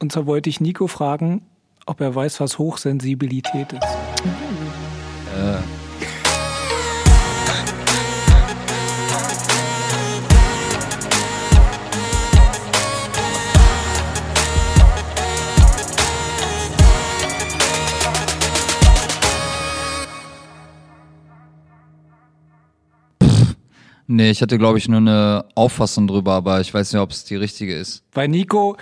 Und zwar wollte ich Nico fragen, ob er weiß, was Hochsensibilität ist. Äh, Nee, ich hatte, glaube ich, nur eine Auffassung drüber, aber ich weiß nicht, ob es die richtige ist. Bei Nico,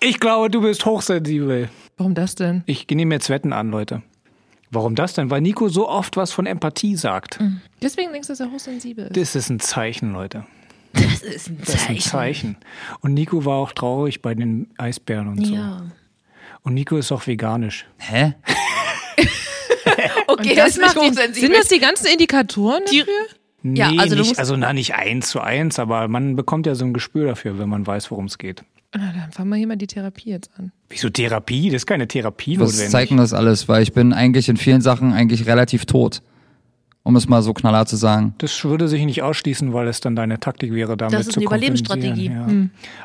ich glaube, du bist hochsensibel. Warum das denn? Ich nehme jetzt Wetten an, Leute. Warum das denn? Weil Nico so oft was von Empathie sagt. Deswegen denkst du, dass er hochsensibel ist. Das ist ein Zeichen, Leute. Das ist ein Das ist ein Zeichen. Und Nico war auch traurig bei den Eisbären und so. Ja. Und Nico ist auch veganisch. Hä? Okay, das, das ist nicht macht hochsensibel. sind das die ganzen Indikatoren Die- dafür? Nee, Ja, also nicht, also na, nicht eins zu eins, aber man bekommt ja so ein Gespür dafür, wenn man weiß, worum es geht. Na, dann fangen wir hier mal die Therapie jetzt an. Wieso Therapie? Das ist keine Therapie Was notwendig. zeigt denn das alles? Weil ich bin eigentlich in vielen Sachen eigentlich relativ tot. Um es mal so knallhart zu sagen. Das würde sich nicht ausschließen, weil es dann deine Taktik wäre, damit Das ist zu eine Überlebensstrategie. Ja.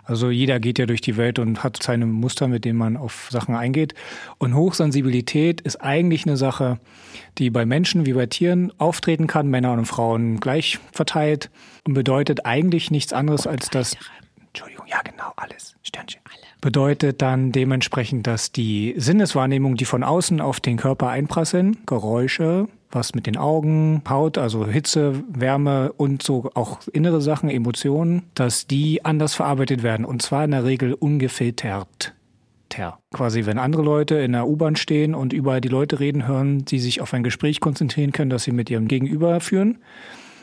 Also jeder geht ja durch die Welt und hat seine Muster, mit denen man auf Sachen eingeht. Und Hochsensibilität ist eigentlich eine Sache, die bei Menschen wie bei Tieren auftreten kann, Männer und Frauen gleich verteilt und bedeutet eigentlich nichts anderes als das. Ja genau, alles. Sternchen. Bedeutet dann dementsprechend, dass die Sinneswahrnehmung, die von außen auf den Körper einprasseln, Geräusche, was mit den Augen, Haut, also Hitze, Wärme und so auch innere Sachen, Emotionen, dass die anders verarbeitet werden und zwar in der Regel ungefiltert. Ter. Quasi, wenn andere Leute in der U-Bahn stehen und überall die Leute reden hören, die sich auf ein Gespräch konzentrieren können, das sie mit ihrem Gegenüber führen,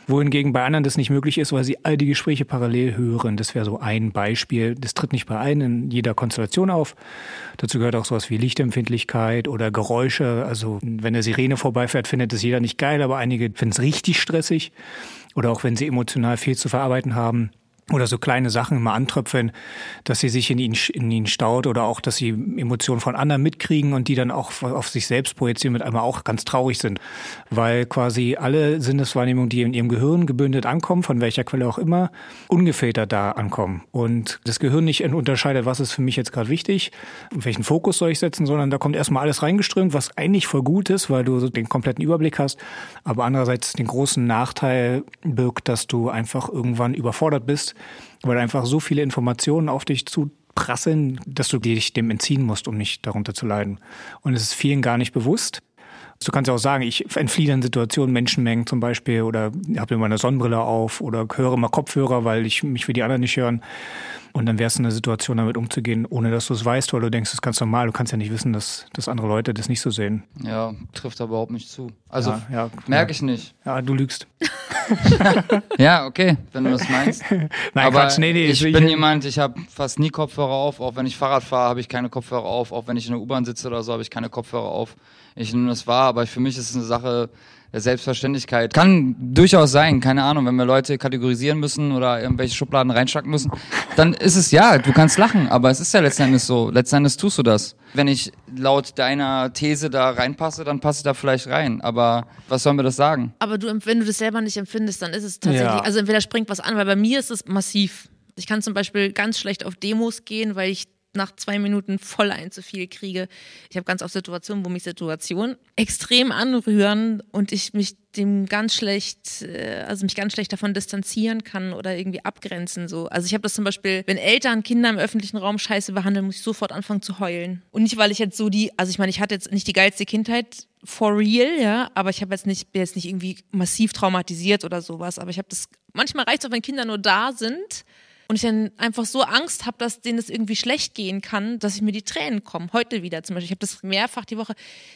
wohingegen bei anderen das nicht möglich ist, weil sie all die Gespräche parallel hören. Das wäre so ein Beispiel. Das tritt nicht bei allen in jeder Konstellation auf. Dazu gehört auch sowas wie Lichtempfindlichkeit oder Geräusche. Also wenn eine Sirene vorbeifährt, findet es jeder nicht geil, aber einige finden es richtig stressig. Oder auch wenn sie emotional viel zu verarbeiten haben. Oder so kleine Sachen immer antröpfeln, dass sie sich in ihnen, in ihnen staut oder auch, dass sie Emotionen von anderen mitkriegen und die dann auch auf sich selbst projizieren, mit einmal auch ganz traurig sind. Weil quasi alle Sinneswahrnehmungen, die in ihrem Gehirn gebündelt ankommen, von welcher Quelle auch immer, ungefiltert da ankommen. Und das Gehirn nicht unterscheidet, was ist für mich jetzt gerade wichtig, welchen Fokus soll ich setzen, sondern da kommt erstmal alles reingeströmt, was eigentlich voll gut ist, weil du so den kompletten Überblick hast, aber andererseits den großen Nachteil birgt, dass du einfach irgendwann überfordert bist, weil einfach so viele Informationen auf dich zuprasseln, dass du dich dem entziehen musst, um nicht darunter zu leiden. Und es ist vielen gar nicht bewusst. Du kannst ja auch sagen, ich entfliehe dann Situationen, Menschenmengen zum Beispiel, oder habe immer eine Sonnenbrille auf oder höre immer Kopfhörer, weil ich mich für die anderen nicht hören. Und dann wärst du in der Situation, damit umzugehen, ohne dass du es weißt, weil du denkst, das ist ganz normal. Du kannst ja nicht wissen, dass, dass andere Leute das nicht so sehen. Ja, trifft aber überhaupt nicht zu. Also ja, ja, merke ich nicht. Ja, du lügst. Ja, okay, wenn du das meinst. Nein, aber Quatsch, nee, nee. ich bin jemand, ich habe fast nie Kopfhörer auf. Auch wenn ich Fahrrad fahre, habe ich keine Kopfhörer auf. Auch wenn ich in der U-Bahn sitze oder so, habe ich keine Kopfhörer auf. Ich nehme das wahr, aber für mich ist es eine Sache der Selbstverständlichkeit. Kann durchaus sein, keine Ahnung, wenn wir Leute kategorisieren müssen oder irgendwelche Schubladen reinstecken müssen, dann ist es ja, du kannst lachen, aber es ist ja letzten Endes so. Letzten Endes tust du das. Wenn ich laut deiner These da reinpasse, dann passe ich da vielleicht rein. Aber was soll mir das sagen? Aber du, wenn du das selber nicht empfindest, dann ist es tatsächlich, Ja. also entweder springt was an, weil bei mir ist es massiv. Ich kann zum Beispiel ganz schlecht auf Demos gehen, weil ich nach zwei Minuten voll ein zu viel kriege. Ich habe ganz oft Situationen, wo mich Situationen extrem anrühren und ich mich dem ganz schlecht, äh, also mich ganz schlecht davon distanzieren kann oder irgendwie abgrenzen. So. Also ich habe das zum Beispiel, wenn Eltern Kinder im öffentlichen Raum scheiße behandeln, muss ich sofort anfangen zu heulen. Und nicht, weil ich jetzt so die, also ich meine, ich hatte jetzt nicht die geilste Kindheit for real, ja, aber ich habe jetzt nicht, bin jetzt nicht irgendwie massiv traumatisiert oder sowas. Aber ich habe das, manchmal reicht es auch, wenn Kinder nur da sind und ich dann einfach so Angst habe, dass denen das irgendwie schlecht gehen kann, dass ich mir die Tränen kommen. Heute wieder zum Beispiel. Ich habe das mehrfach die Woche.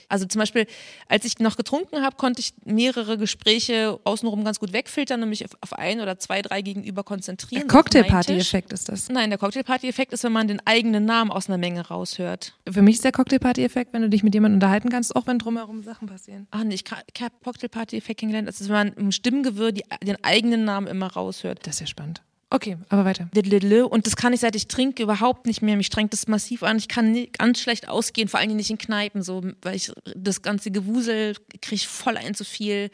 Also zum Beispiel, als ich noch getrunken habe, konnte ich mehrere Gespräche außenrum ganz gut wegfiltern und mich auf, auf ein oder zwei, drei gegenüber konzentrieren. Tisch. Cocktailparty-Effekt ist das. Nein, der Cocktailparty-Effekt ist, wenn man den eigenen Namen aus einer Menge raushört. Für mich ist der Cocktailparty-Effekt, wenn du dich mit jemandem unterhalten kannst, auch wenn drumherum Sachen passieren. Ah, nee, ich, ich habe Cocktailparty-Effekt kennengelernt. Das ist, wenn man im Stimmgewirr die, den eigenen Namen immer raushört. Das ist ja spannend. Okay, aber weiter. Und das kann ich, seit ich trinke, überhaupt nicht mehr. Mich strengt das massiv an. Ich kann ganz schlecht ausgehen, vor allen Dingen nicht in Kneipen, so, weil ich das ganze Gewusel kriege voll ein zu viel.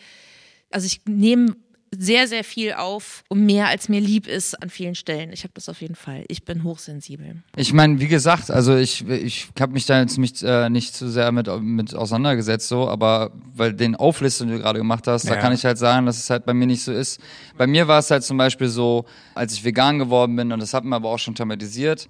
Also ich nehme sehr, sehr viel auf und mehr als mir lieb ist an vielen Stellen. Ich habe das auf jeden Fall. Ich bin hochsensibel. Ich meine, wie gesagt, also ich, ich habe mich da jetzt nicht, äh, nicht zu sehr mit, mit auseinandergesetzt, so, aber weil den Auflistung, die du gerade gemacht hast, Ja. da kann ich halt sagen, dass es halt bei mir nicht so ist. Bei mir war es halt zum Beispiel so, als ich vegan geworden bin, und das hat man aber auch schon thematisiert,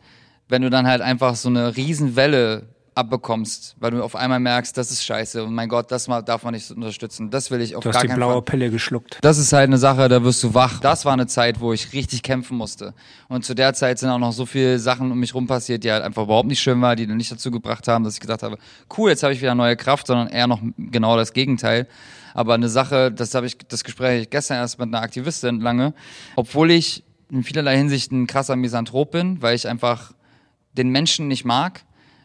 wenn du dann halt einfach so eine Riesenwelle abbekommst, weil du auf einmal merkst, das ist scheiße und mein Gott, das mal, darf man nicht unterstützen. Das will ich auf Du hast gar die keinen blaue Fall. Pille geschluckt. Das ist halt eine Sache, da wirst du wach. Das war eine Zeit, wo ich richtig kämpfen musste. Und zu der Zeit sind auch noch so viele Sachen um mich rum passiert, die halt einfach überhaupt nicht schön waren, die dann nicht dazu gebracht haben, dass ich gedacht habe, cool, jetzt habe ich wieder neue Kraft, sondern eher noch genau das Gegenteil. Aber eine Sache, das habe ich, das Gespräch gestern erst mit einer Aktivistin lange, obwohl ich in vielerlei Hinsicht ein krasser Misanthrop bin, weil ich einfach den Menschen nicht mag,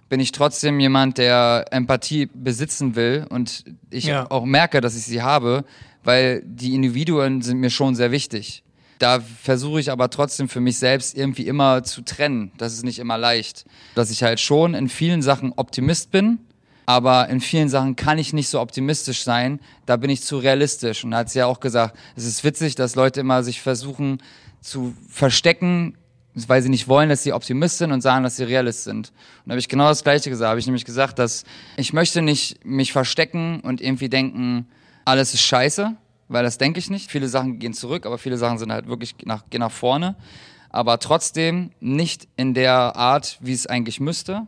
bin ich trotzdem jemand, der Empathie besitzen will und ich Ja. auch merke, dass ich sie habe, weil die Individuen sind mir schon sehr wichtig. Da versuche ich aber trotzdem für mich selbst irgendwie immer zu trennen. Das ist nicht immer leicht. Dass ich halt schon in vielen Sachen Optimist bin, aber in vielen Sachen kann ich nicht so optimistisch sein. Da bin ich zu realistisch. Und da hat sie ja auch gesagt, es ist witzig, dass Leute immer sich versuchen zu verstecken, weil sie nicht wollen, dass sie Optimist sind und sagen, dass sie Realist sind. Und da habe ich genau das Gleiche gesagt. Habe ich nämlich gesagt, dass ich möchte nicht mich verstecken und irgendwie denken, alles ist scheiße, weil das denke ich nicht. Viele Sachen gehen zurück, aber viele Sachen sind halt wirklich nach, gehen nach vorne. Aber trotzdem nicht in der Art, wie es eigentlich müsste.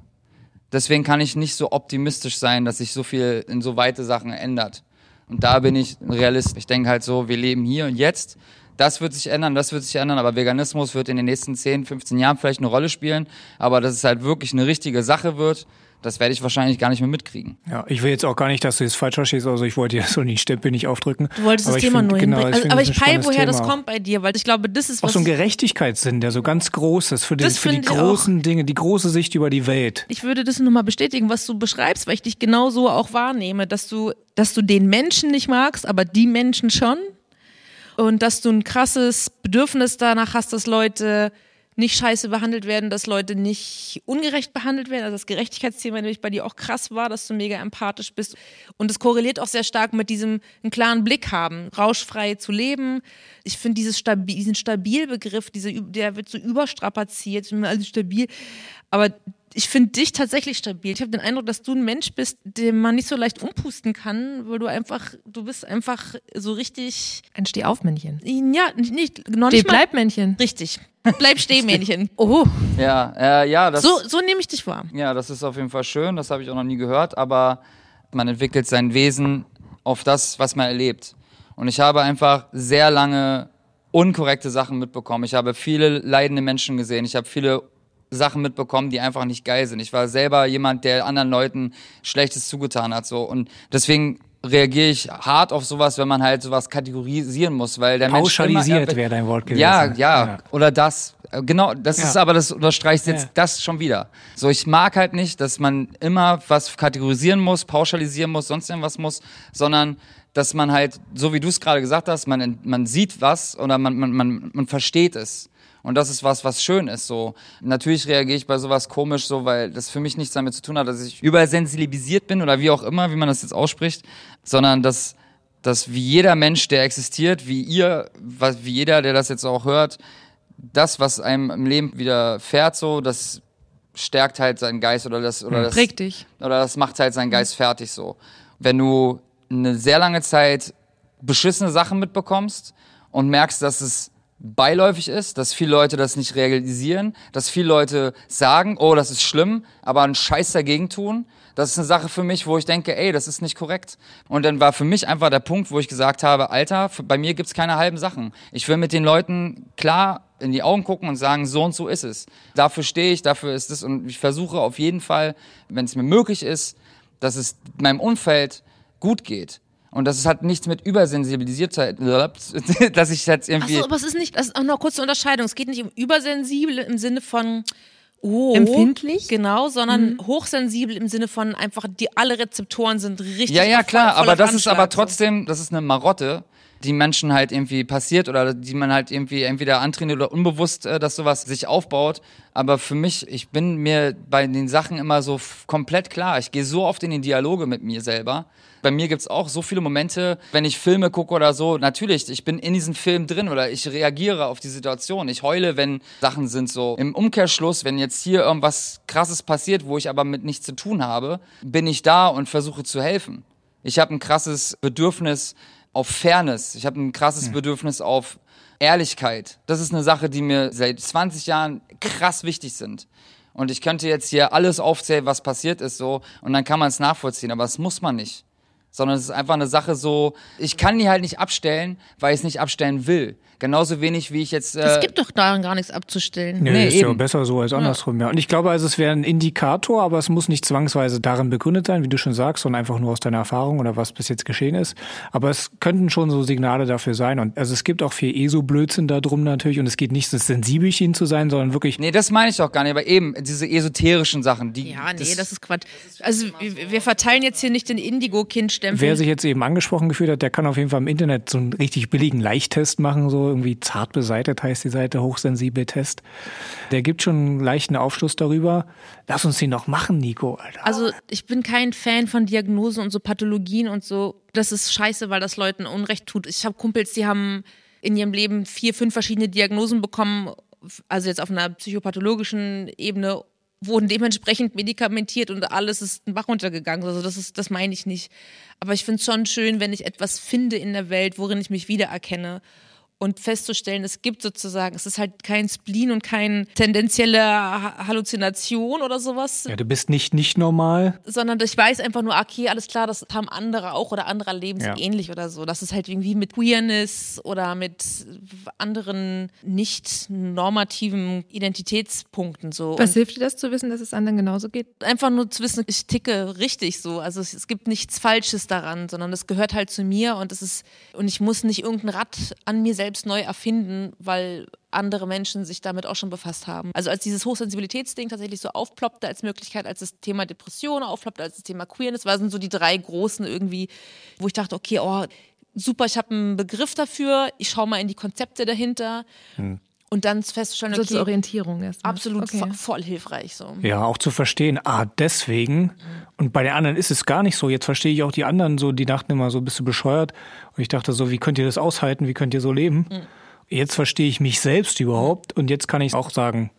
Deswegen kann ich nicht so optimistisch sein, dass sich so viel in so weite Sachen ändert. Und da bin ich ein Realist. Ich denke halt so, wir leben hier und jetzt. Das wird sich ändern, das wird sich ändern, aber Veganismus wird in den nächsten 10, 15 Jahren vielleicht eine Rolle spielen. Aber dass es halt wirklich eine richtige Sache wird, das werde ich wahrscheinlich gar nicht mehr mitkriegen. Ja, ich will jetzt auch gar nicht, dass du es falsch verstehst, also ich wollte dir so den Stempel nicht aufdrücken. Du wolltest Aber das Thema find- nur genau, hinbringen. Also, aber das ich peile, woher das Thema. kommt bei dir, weil ich glaube, das ist Auch was. so ein Gerechtigkeitssinn, der so ganz groß ist für, den, Das für die ich auch. großen Dinge, die große Sicht über die Welt. ich würde das nochmal bestätigen, was du beschreibst, weil ich dich genau so auch wahrnehme, dass du, dass du den Menschen nicht magst, aber die Menschen schon. Und dass du ein krasses Bedürfnis danach hast, dass Leute nicht scheiße behandelt werden, dass Leute nicht ungerecht behandelt werden. Also das Gerechtigkeitsthema nämlich bei dir auch krass war, dass du mega empathisch bist. Und es korreliert auch sehr stark mit diesem einen klaren Blick haben, rauschfrei zu leben. Ich finde dieses Stabi diesen Stabilbegriff, diese, der wird so überstrapaziert, also stabil. Aber ich finde dich tatsächlich stabil. Ich habe den Eindruck, dass du ein Mensch bist, den man nicht so leicht umpusten kann, weil du einfach, du bist einfach so richtig, Ein Stehaufmännchen. ja, nicht, noch Steh, nicht mal, bleib Männchen. richtig. Bleib Stehmännchen. Oh, Ja, äh, ja, das, so, so nehme ich dich wahr. ja, das ist auf jeden Fall schön. Das habe ich auch noch nie gehört. Aber man entwickelt sein Wesen auf das, was man erlebt. Und ich habe einfach sehr lange unkorrekte Sachen mitbekommen. Ich habe viele leidende Menschen gesehen. Ich habe viele Sachen mitbekommen, die einfach nicht geil sind. Ich war selber jemand, der anderen Leuten Schlechtes zugetan hat. So. Und deswegen reagiere ich hart auf sowas, wenn man halt sowas kategorisieren muss, weil der Mensch Pauschalisiert wäre dein Wort gewesen. ja, ja, oder das. Äh, Genau, das Ja. ist aber, das unterstreicht jetzt Ja. das schon wieder. So, ich mag halt nicht, dass man immer was kategorisieren muss, pauschalisieren muss, sonst irgendwas muss, sondern dass man halt, so wie du es gerade gesagt hast, man, man sieht was oder man, man, man, man versteht es. Und das ist was, was schön ist. So natürlich reagiere ich bei sowas komisch, so weil das für mich nichts damit zu tun hat, dass ich übersensibilisiert bin oder wie auch immer, wie man das jetzt ausspricht, sondern dass dass wie jeder Mensch, der existiert, wie ihr, was, wie jeder, der das jetzt auch hört, das, was einem im Leben widerfährt, so, das stärkt halt seinen Geist oder das, oder das, Prägt dich. oder das macht halt seinen Geist fertig so. Wenn du eine sehr lange Zeit beschissene Sachen mitbekommst und merkst, dass es beiläufig ist, dass viele Leute das nicht realisieren, dass viele Leute sagen, oh, das ist schlimm, aber einen Scheiß dagegen tun. Das ist eine Sache für mich, wo ich denke, ey, das ist nicht korrekt. Und dann war für mich einfach der Punkt, wo ich gesagt habe, Alter, bei mir gibt's keine halben Sachen. Ich will mit den Leuten klar in die Augen gucken und sagen, so und so ist es. Dafür stehe ich, dafür ist es. Und ich versuche auf jeden Fall, wenn es mir möglich ist, dass es meinem Umfeld gut geht. Und das hat nichts mit Übersensibilisiertheit, dass ich jetzt irgendwie. Achso, aber es ist nicht, das ist auch noch kurze Unterscheidung. Es geht nicht um übersensibel im Sinne von oh, Empfindlich? Genau, sondern hochsensibel im Sinne von einfach, die alle Rezeptoren sind richtig. Ja, ja, klar, aber das ist aber Anschlag, trotzdem, das ist eine Marotte, die Menschen halt irgendwie passiert oder die man halt irgendwie entweder antrainiert oder unbewusst, äh, dass sowas sich aufbaut. Aber für mich, ich bin mir bei den Sachen immer so komplett klar. Ich gehe so oft in den Dialoge mit mir selber. Bei mir gibt's auch so viele Momente, wenn ich Filme gucke oder so, natürlich, ich bin in diesem Film drin oder ich reagiere auf die Situation. Ich heule, wenn Sachen sind so. Im Umkehrschluss, wenn jetzt hier irgendwas krasses passiert, wo ich aber mit nichts zu tun habe, bin ich da und versuche zu helfen. Ich habe ein krasses Bedürfnis, auf Fairness. Ich habe ein krasses Bedürfnis auf Ehrlichkeit. Das ist eine Sache, die mir seit 20 Jahren krass wichtig sind. Und ich könnte jetzt hier alles aufzählen, was passiert ist, so, und dann kann man es nachvollziehen, aber das muss man nicht. Sondern es ist einfach eine Sache so, ich kann die halt nicht abstellen, weil ich es nicht abstellen will. Genauso wenig wie ich jetzt. Äh, Es gibt doch daran gar nichts abzustellen. Nee, Nee, ist ja eben. besser so als andersrum, ja. Und ich glaube also, es wäre ein Indikator, aber es muss nicht zwangsweise darin begründet sein, wie du schon sagst, sondern einfach nur aus deiner Erfahrung oder was bis jetzt geschehen ist. Aber es könnten schon so Signale dafür sein. Und also es gibt auch viel ESO-Blödsinn da drum natürlich. Und es geht nicht, das Sensibelchen zu sein, sondern wirklich Nee, das meine ich doch gar nicht, aber eben diese esoterischen Sachen, die. Ja, nee, das, ist Quatsch. Also wir wir verteilen jetzt hier nicht den Indigo-Kind-Stempel. Wer sich jetzt eben angesprochen gefühlt hat, der kann auf jeden Fall im Internet so einen richtig billigen Leichttest machen, so irgendwie zart beseitet heißt die Seite, hochsensibel Test. Der gibt schon einen leichten Aufschluss darüber. Lass uns den noch machen, Nico, Alter. Also ich bin kein Fan von Diagnosen und so Pathologien und so. Das ist scheiße, weil das Leuten Unrecht tut. Ich habe Kumpels, die haben in ihrem Leben vier, fünf verschiedene Diagnosen bekommen, also jetzt auf einer psychopathologischen Ebene, wurden dementsprechend medikamentiert und alles ist ein Bach runtergegangen. Also das ist, das meine ich nicht. Aber ich finde es schon schön, wenn ich etwas finde in der Welt, worin ich mich wiedererkenne. Und festzustellen, es gibt sozusagen, es ist halt kein Spleen und kein tendenzielle Ha- Halluzination oder sowas, Ja, du bist nicht nicht normal. sondern ich weiß einfach nur, okay, alles klar, das haben andere auch oder andere leben Ja. ähnlich oder so. Das ist halt irgendwie mit Queerness oder mit anderen nicht normativen Identitätspunkten so. Was Und hilft dir das zu wissen, dass es anderen genauso geht? einfach nur zu wissen, ich ticke richtig so. Also es, es gibt nichts Falsches daran, sondern es gehört halt zu mir und es ist und ich muss nicht irgendein Rad an mir selbst neu erfinden, weil andere Menschen sich damit auch schon befasst haben. Also als dieses Hochsensibilitätsding tatsächlich so aufploppte als Möglichkeit, als das Thema Depression aufploppte, als das Thema Queerness, waren so die drei großen irgendwie, wo ich dachte, okay, oh, super, ich habe einen Begriff dafür, ich schaue mal in die Konzepte dahinter und dann festzustellen, So okay, zur Orientierung erstmal. absolut Okay. vo- voll hilfreich so. Ja, auch zu verstehen, ah, deswegen. Und bei den anderen ist es gar nicht so. Jetzt verstehe ich auch die anderen so, die dachten immer so, bist du bescheuert? Und ich dachte so, wie könnt ihr das aushalten? Wie könnt ihr so leben? Jetzt verstehe ich mich selbst überhaupt und jetzt kann ich auch sagen,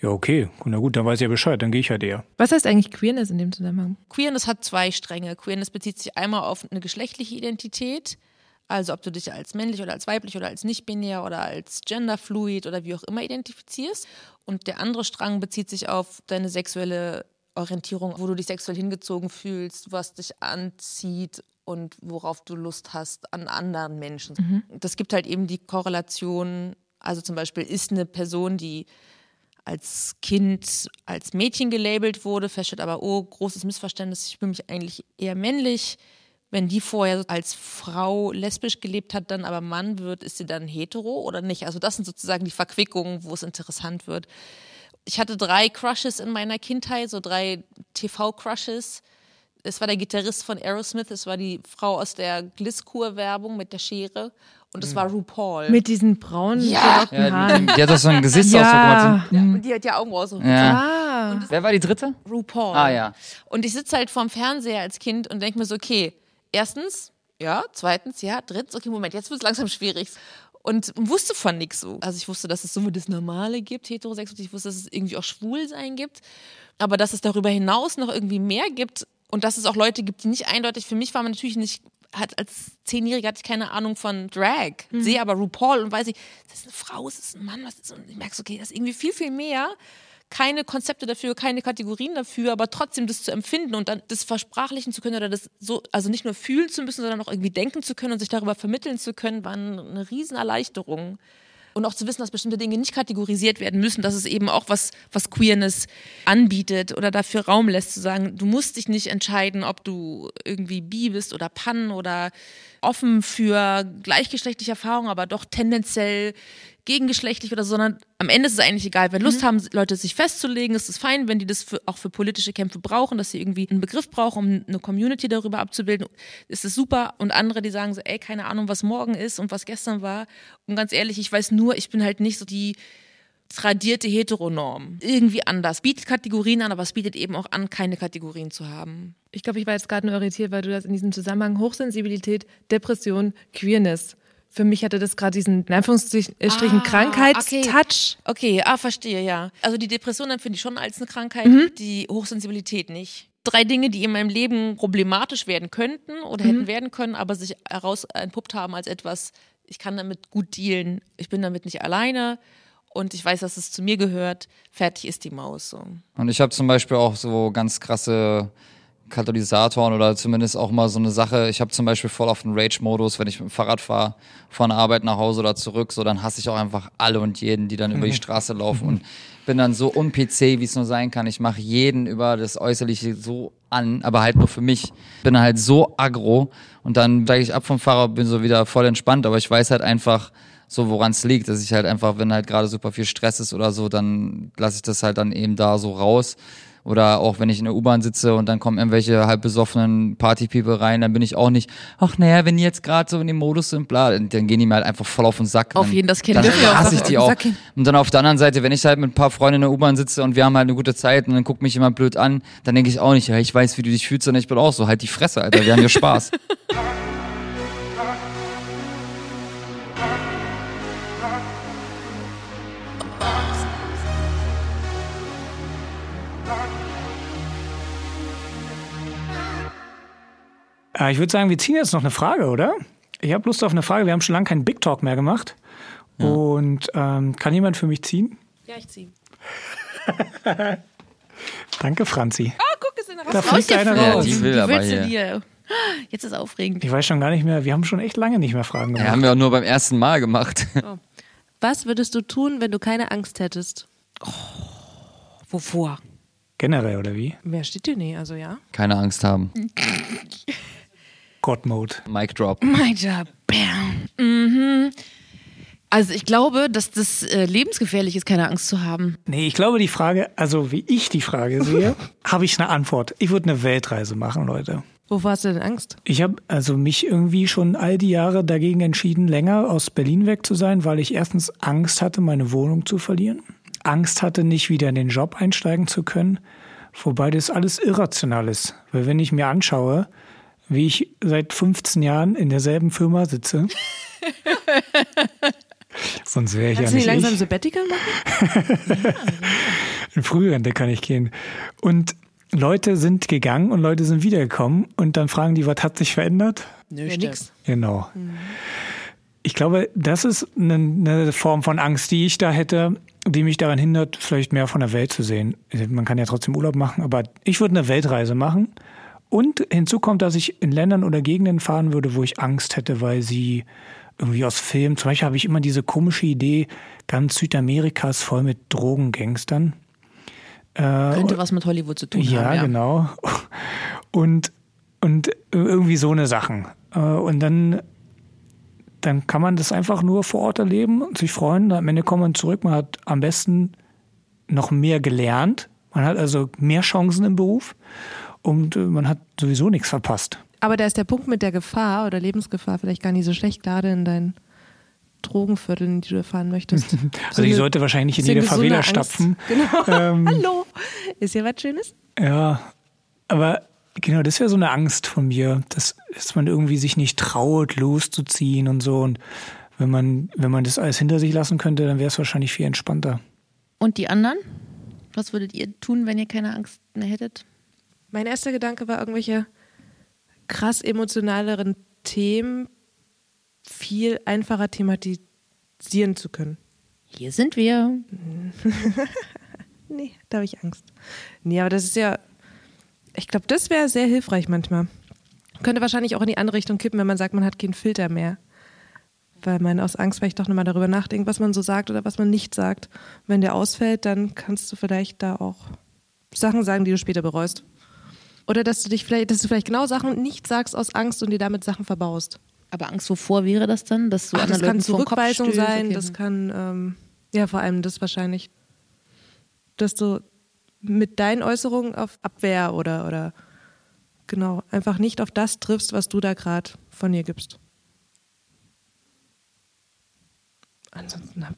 ja, okay, na gut, dann weiß ich ja Bescheid, dann gehe ich halt eher. Was heißt eigentlich Queerness in dem Zusammenhang? Queerness hat zwei Stränge. Queerness bezieht sich einmal auf eine geschlechtliche Identität, also ob du dich als männlich oder als weiblich oder als nicht-binär oder als genderfluid oder wie auch immer identifizierst. Und der andere Strang bezieht sich auf deine sexuelle Orientierung, wo du dich sexuell hingezogen fühlst, was dich anzieht und worauf du Lust hast an anderen Menschen. Das gibt halt eben die Korrelation, also zum Beispiel ist eine Person, die als Kind als Mädchen gelabelt wurde, feststellt aber, oh, großes Missverständnis, ich fühle mich eigentlich eher männlich. Wenn die vorher als Frau lesbisch gelebt hat, dann aber Mann wird, ist sie dann hetero oder nicht? Also das sind sozusagen die Verquickungen, wo es interessant wird. Ich hatte drei Crushes in meiner Kindheit, so drei TV-Crushes. Es war der Gitarrist von Aerosmith, es war die Frau aus der Glisskur-Werbung mit der Schere und es war RuPaul. Mit diesen braunen Ja. Ja, Haaren. die, die hat doch so einen Gesichtsausdruck. Ja. ja, und die hat ja Augen raus. Ja. Ah. Wer war die dritte? RuPaul. Ah, ja. Und ich sitze halt vorm Fernseher als Kind und denke mir so, okay, erstens, ja, zweitens, ja, drittens, okay, Moment, jetzt wird es langsam schwierig. Und wusste von nichts so. Also ich wusste, dass es so das Normale gibt, Heterosexualität, ich wusste, dass es irgendwie auch Schwulsein gibt, aber dass es darüber hinaus noch irgendwie mehr gibt und dass es auch Leute gibt, die nicht eindeutig, für mich war man natürlich nicht, hat als Zehnjährige hatte ich keine Ahnung von Drag, sehe aber RuPaul und weiß ich, das ist eine Frau, es ist ein Mann, was ist, und ich merke okay, das ist irgendwie viel, viel mehr keine Konzepte dafür, keine Kategorien dafür, aber trotzdem das zu empfinden und dann das versprachlichen zu können oder das so, also nicht nur fühlen zu müssen, sondern auch irgendwie denken zu können und sich darüber vermitteln zu können, war eine Riesenerleichterung. Und auch zu wissen, dass bestimmte Dinge nicht kategorisiert werden müssen, dass es eben auch was, was Queerness anbietet oder dafür Raum lässt, zu sagen, du musst dich nicht entscheiden, ob du irgendwie bi bist oder pan oder offen für gleichgeschlechtliche Erfahrungen, aber doch tendenziell gegengeschlechtlich oder so, sondern am Ende ist es eigentlich egal. Wenn Lust haben, Leute sich festzulegen, ist es fein. Wenn die das für, auch für politische Kämpfe brauchen, dass sie irgendwie einen Begriff brauchen, um eine Community darüber abzubilden, ist es super. Und andere, die sagen so, ey, keine Ahnung, was morgen ist und was gestern war. Und ganz ehrlich, ich weiß nur, ich bin halt nicht so die tradierte Heteronorm. Irgendwie anders. Bietet Kategorien an, aber es bietet eben auch an, keine Kategorien zu haben. Ich glaube, ich war jetzt gerade nur irritiert, weil du das in diesem Zusammenhang Hochsensibilität, Depression, Queerness. Für mich hatte das gerade diesen, in Anführungsstrichen, Ah, Krankheitstouch. Okay, ah, verstehe, ja. Also die Depression empfinde ich schon als eine Krankheit, Mhm. die Hochsensibilität nicht. Drei Dinge, die in meinem Leben problematisch werden könnten oder Mhm. hätten werden können, aber sich heraus entpuppt haben als etwas, ich kann damit gut dealen, ich bin damit nicht alleine und ich weiß, dass es zu mir gehört. Fertig ist die Maus. So. Und ich habe zum Beispiel auch so ganz krasse Katalysatoren oder zumindest auch mal so eine Sache. Ich habe zum Beispiel voll auf den Rage-Modus, wenn ich mit dem Fahrrad fahre, von der Arbeit nach Hause oder zurück, so dann hasse ich auch einfach alle und jeden, die dann über die Straße laufen und bin dann so un-PC, wie es nur sein kann. Ich mache jeden über das Äußerliche so an, aber halt nur für mich. Bin halt so aggro und dann steige ich ab vom Fahrrad, bin so wieder voll entspannt, aber ich weiß halt einfach, so woran es liegt, dass ich halt einfach, wenn halt gerade super viel Stress ist oder so, dann lasse ich das halt dann eben da so raus. Oder auch wenn ich in der U-Bahn sitze und dann kommen irgendwelche halb besoffenen Party-People rein, dann bin ich auch nicht, ach naja, wenn die jetzt gerade so in dem Modus sind, bla, dann gehen die mir halt einfach voll auf den Sack. Auf Dann- jeden, das kennen dann hasse ich die auch. Und dann auf der anderen Seite, wenn ich halt mit ein paar Freunden in der U-Bahn sitze und wir haben halt eine gute Zeit und dann guckt mich jemand blöd an, dann denke ich auch nicht, ja, ich weiß, wie du dich fühlst, sondern ich bin auch so, halt die Fresse, Alter, wir haben hier Spaß. ich würde sagen, wir ziehen jetzt noch eine Frage, oder? Ich habe Lust auf eine Frage. Wir haben schon lange keinen Big Talk mehr gemacht. Und ähm, kann jemand für mich ziehen? Ja, ich ziehe. Danke, Franzi. Ah, guck, ist in der Da fliegt einer Ja, raus. die will aber willst du hier. dir? Jetzt ist aufregend. Ich weiß schon gar nicht mehr. Wir haben schon echt lange nicht mehr Fragen Ja, gemacht. haben wir auch nur beim ersten Mal gemacht. Was würdest du tun, wenn du keine Angst hättest? Wovor? Generell, oder wie? Mehr steht dir nie, also ja. Keine Angst haben. God-Mode. Mic drop. Mein Job. Bam. Mhm. Also ich glaube, dass das äh, lebensgefährlich ist, keine Angst zu haben. Nee, ich glaube, die Frage, also wie ich die Frage sehe, habe ich eine Antwort. Ich würde eine Weltreise machen, Leute. Wovor hast du denn Angst? Ich habe also mich irgendwie schon all die Jahre dagegen entschieden, länger aus Berlin weg zu sein, weil ich erstens Angst hatte, meine Wohnung zu verlieren. Angst hatte, nicht wieder in den Job einsteigen zu können. Wobei das alles irrational ist. Weil wenn ich mir anschaue, wie ich seit 15 Jahren in derselben Firma sitze, sonst wäre ich ja Kannst du nicht nicht langsam ich. Sabbatical machen? In Frührente kann ich gehen. Und Leute sind gegangen und Leute sind wiedergekommen und dann fragen die, was hat sich verändert? Nö, ja, nix. Genau. Ich glaube, das ist eine, eine Form von Angst, die ich da hätte, die mich daran hindert, vielleicht mehr von der Welt zu sehen. Man kann ja trotzdem Urlaub machen, aber ich würde eine Weltreise machen. Und hinzu kommt, dass ich in Ländern oder Gegenden fahren würde, wo ich Angst hätte, weil sie irgendwie aus Filmen, zum Beispiel habe ich immer diese komische Idee, ganz Südamerika ist voll mit Drogengangstern. Könnte was mit Hollywood zu tun Ja, haben. Ja, genau. Und, und irgendwie so eine Sachen. Äh, Und dann, dann kann man das einfach nur vor Ort erleben und sich freuen. Am Ende kommt man zurück. Man hat am besten noch mehr gelernt. Man hat also mehr Chancen im Beruf und äh, man hat sowieso nichts verpasst. Aber da ist der Punkt mit der Gefahr oder Lebensgefahr vielleicht gar nicht so schlecht, gerade in deinen Drogenvierteln, die du fahren möchtest. Also ich sollte wahrscheinlich in so jede Favela Angst. stapfen. Genau. Ähm, Hallo. Ist hier was Schönes? Ja, aber genau, das wäre so eine Angst von mir, dass, dass man irgendwie sich nicht traut, loszuziehen und so. Und wenn man, wenn man das alles hinter sich lassen könnte, dann wäre es wahrscheinlich viel entspannter. Und die anderen? Was würdet ihr tun, wenn ihr keine Angst mehr hättet? Mein erster Gedanke war, irgendwelche krass emotionaleren Themen viel einfacher thematisieren zu können. Hier sind wir. Nee, da habe ich Angst. Nee, aber das ist ja, ich glaube, das wäre sehr hilfreich manchmal. Könnte wahrscheinlich auch in die andere Richtung kippen, wenn man sagt, man hat keinen Filter mehr. Weil man aus Angst vielleicht doch nochmal darüber nachdenkt, was man so sagt oder was man nicht sagt. Wenn der ausfällt, dann kannst du vielleicht da auch Sachen sagen, die du später bereust. Oder dass du dich vielleicht, dass du vielleicht genau Sachen nicht sagst aus Angst und dir damit Sachen verbaust. Aber Angst wovor wäre das dann? Dass du Ach, das kann Zurückweisung sein, Okay. das kann, ähm, ja, vor allem das wahrscheinlich, dass du mit deinen Äußerungen auf Abwehr oder, oder genau, einfach nicht auf das triffst, was du da gerade von dir gibst. Ansonsten, hab,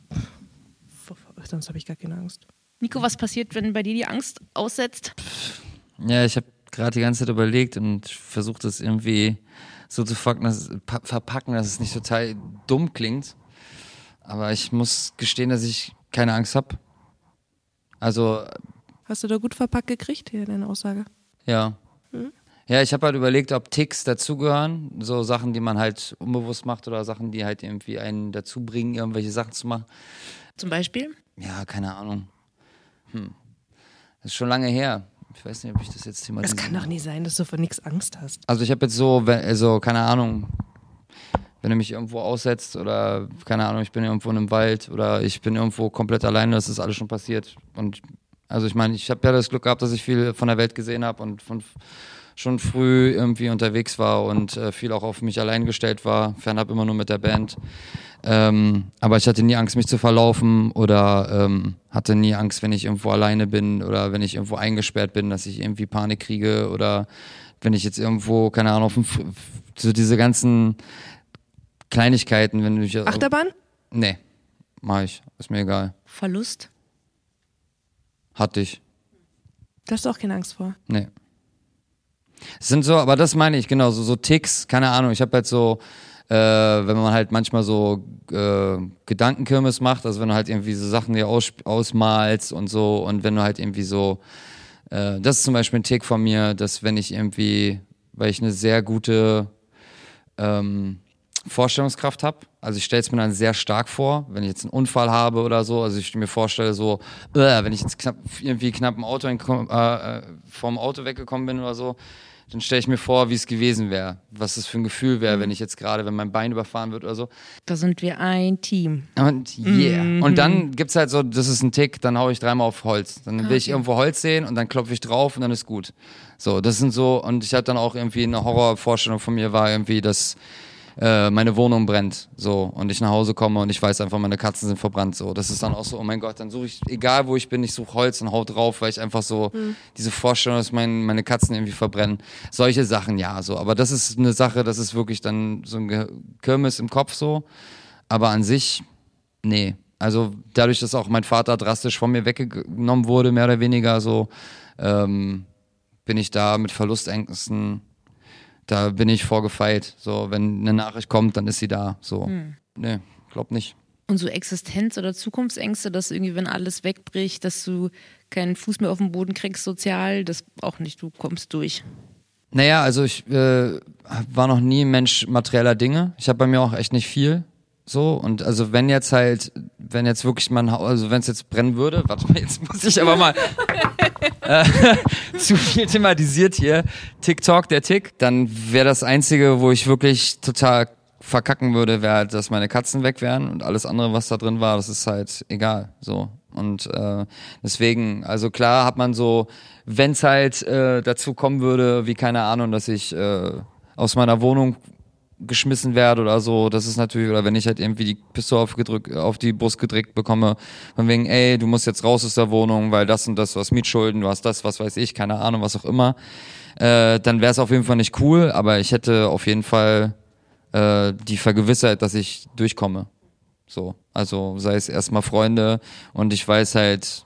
sonst habe ich gar keine Angst. Nico, was passiert, wenn bei dir die Angst aussetzt? Ja, ich habe gerade die ganze Zeit überlegt und versucht es irgendwie so zu verpacken dass, pa- verpacken, dass es nicht total dumm klingt. Aber ich muss gestehen, dass ich keine Angst habe. Also, Hast du da gut verpackt gekriegt, hier deine Aussage? ja. Ja, ich habe halt überlegt, ob Ticks dazugehören. So Sachen, die man halt unbewusst macht oder Sachen, die halt irgendwie einen dazu bringen, irgendwelche Sachen zu machen. Zum Beispiel? Ja, keine Ahnung. Hm. Das ist schon lange her. Ich weiß nicht, ob ich das jetzt Es thematisiere. kann doch nicht sein, dass du vor nichts Angst hast. Also ich habe jetzt so, also keine Ahnung, wenn du mich irgendwo aussetzt oder keine Ahnung, ich bin irgendwo in einem Wald oder ich bin irgendwo komplett alleine, das ist alles schon passiert. Und also ich meine, ich habe ja das Glück gehabt, dass ich viel von der Welt gesehen habe und von schon früh irgendwie unterwegs war und äh, viel auch auf mich allein gestellt war, fernab immer nur mit der Band. Ähm, aber ich hatte nie Angst, mich zu verlaufen oder ähm, hatte nie Angst, wenn ich irgendwo alleine bin oder wenn ich irgendwo eingesperrt bin, dass ich irgendwie Panik kriege oder wenn ich jetzt irgendwo, keine Ahnung, auf dem, so diese ganzen Kleinigkeiten, wenn du dich Achterbahn? Nee, mach ich, ist mir egal. Verlust? Hatte ich. Da hast du auch keine Angst vor. Nee. Es sind so, aber das meine ich, genau, so, so Ticks, keine Ahnung. Ich habe halt so, äh, wenn man halt manchmal so äh, Gedankenkirmes macht, also wenn du halt irgendwie so Sachen dir aus, ausmalst und so und wenn du halt irgendwie so, äh, das ist zum Beispiel ein Tick von mir, dass wenn ich irgendwie, weil ich eine sehr gute ähm, Vorstellungskraft habe. Also ich stelle es mir dann sehr stark vor, wenn ich jetzt einen Unfall habe oder so. Also ich mir vorstelle so, äh, wenn ich jetzt knapp, irgendwie knapp im Auto äh, äh, vom Auto weggekommen bin oder so, dann stelle ich mir vor, wie es gewesen wäre, was das für ein Gefühl wäre, wenn ich jetzt gerade, wenn mein Bein überfahren wird oder so. Da sind wir ein Team. Und yeah. Und dann gibt's halt so, das ist ein Tick, dann hau ich dreimal auf Holz. Dann will ich irgendwo Holz sehen und dann klopfe ich drauf und dann ist gut. So, das sind so, und ich hatte dann auch irgendwie eine Horrorvorstellung von mir, war irgendwie, dass äh, meine Wohnung brennt, so, und ich nach Hause komme und ich weiß einfach, meine Katzen sind verbrannt, so. Das ist dann auch so, oh mein Gott, dann suche ich, egal wo ich bin, ich suche Holz und hau drauf, weil ich einfach so diese Vorstellung, dass mein, meine Katzen irgendwie verbrennen. Solche Sachen, ja, so. Aber das ist eine Sache, das ist wirklich dann so ein Ge Kirmes im Kopf so. Aber an sich, nee. Also dadurch, dass auch mein Vater drastisch von mir weggenommen wurde, mehr oder weniger so, ähm, bin ich da mit Verlustängsten, da bin ich vorgefeilt. So, wenn eine Nachricht kommt, dann ist sie da. So, nee, glaub nicht. Und so Existenz- oder Zukunftsängste, dass irgendwie, wenn alles wegbricht, dass du keinen Fuß mehr auf den Boden kriegst sozial, das auch nicht, du kommst durch. Naja, also ich äh, war noch nie ein Mensch materieller Dinge. Ich habe bei mir auch echt nicht viel. So, und also wenn jetzt halt, wenn jetzt wirklich mein Haus, also wenn es jetzt brennen würde, warte mal, jetzt muss ich aber mal äh, zu viel thematisiert hier, TikTok, der Tick, dann wäre das Einzige, wo ich wirklich total verkacken würde, wäre halt, dass meine Katzen weg wären und alles andere, was da drin war, das ist halt egal. So. Und äh, deswegen, also klar hat man so, wenn es halt äh, dazu kommen würde, wie keine Ahnung, dass ich äh, aus meiner Wohnung geschmissen werde oder so, das ist natürlich, oder wenn ich halt irgendwie die Pistole aufgedrückt, auf die Brust gedrückt bekomme, von wegen, ey, du musst jetzt raus aus der Wohnung, weil das und das, du hast Mietschulden, du hast das, was weiß ich, keine Ahnung, was auch immer, äh, dann wäre es auf jeden Fall nicht cool, aber ich hätte auf jeden Fall äh, die Vergewissheit, dass ich durchkomme. So, also sei es erstmal Freunde und ich weiß halt,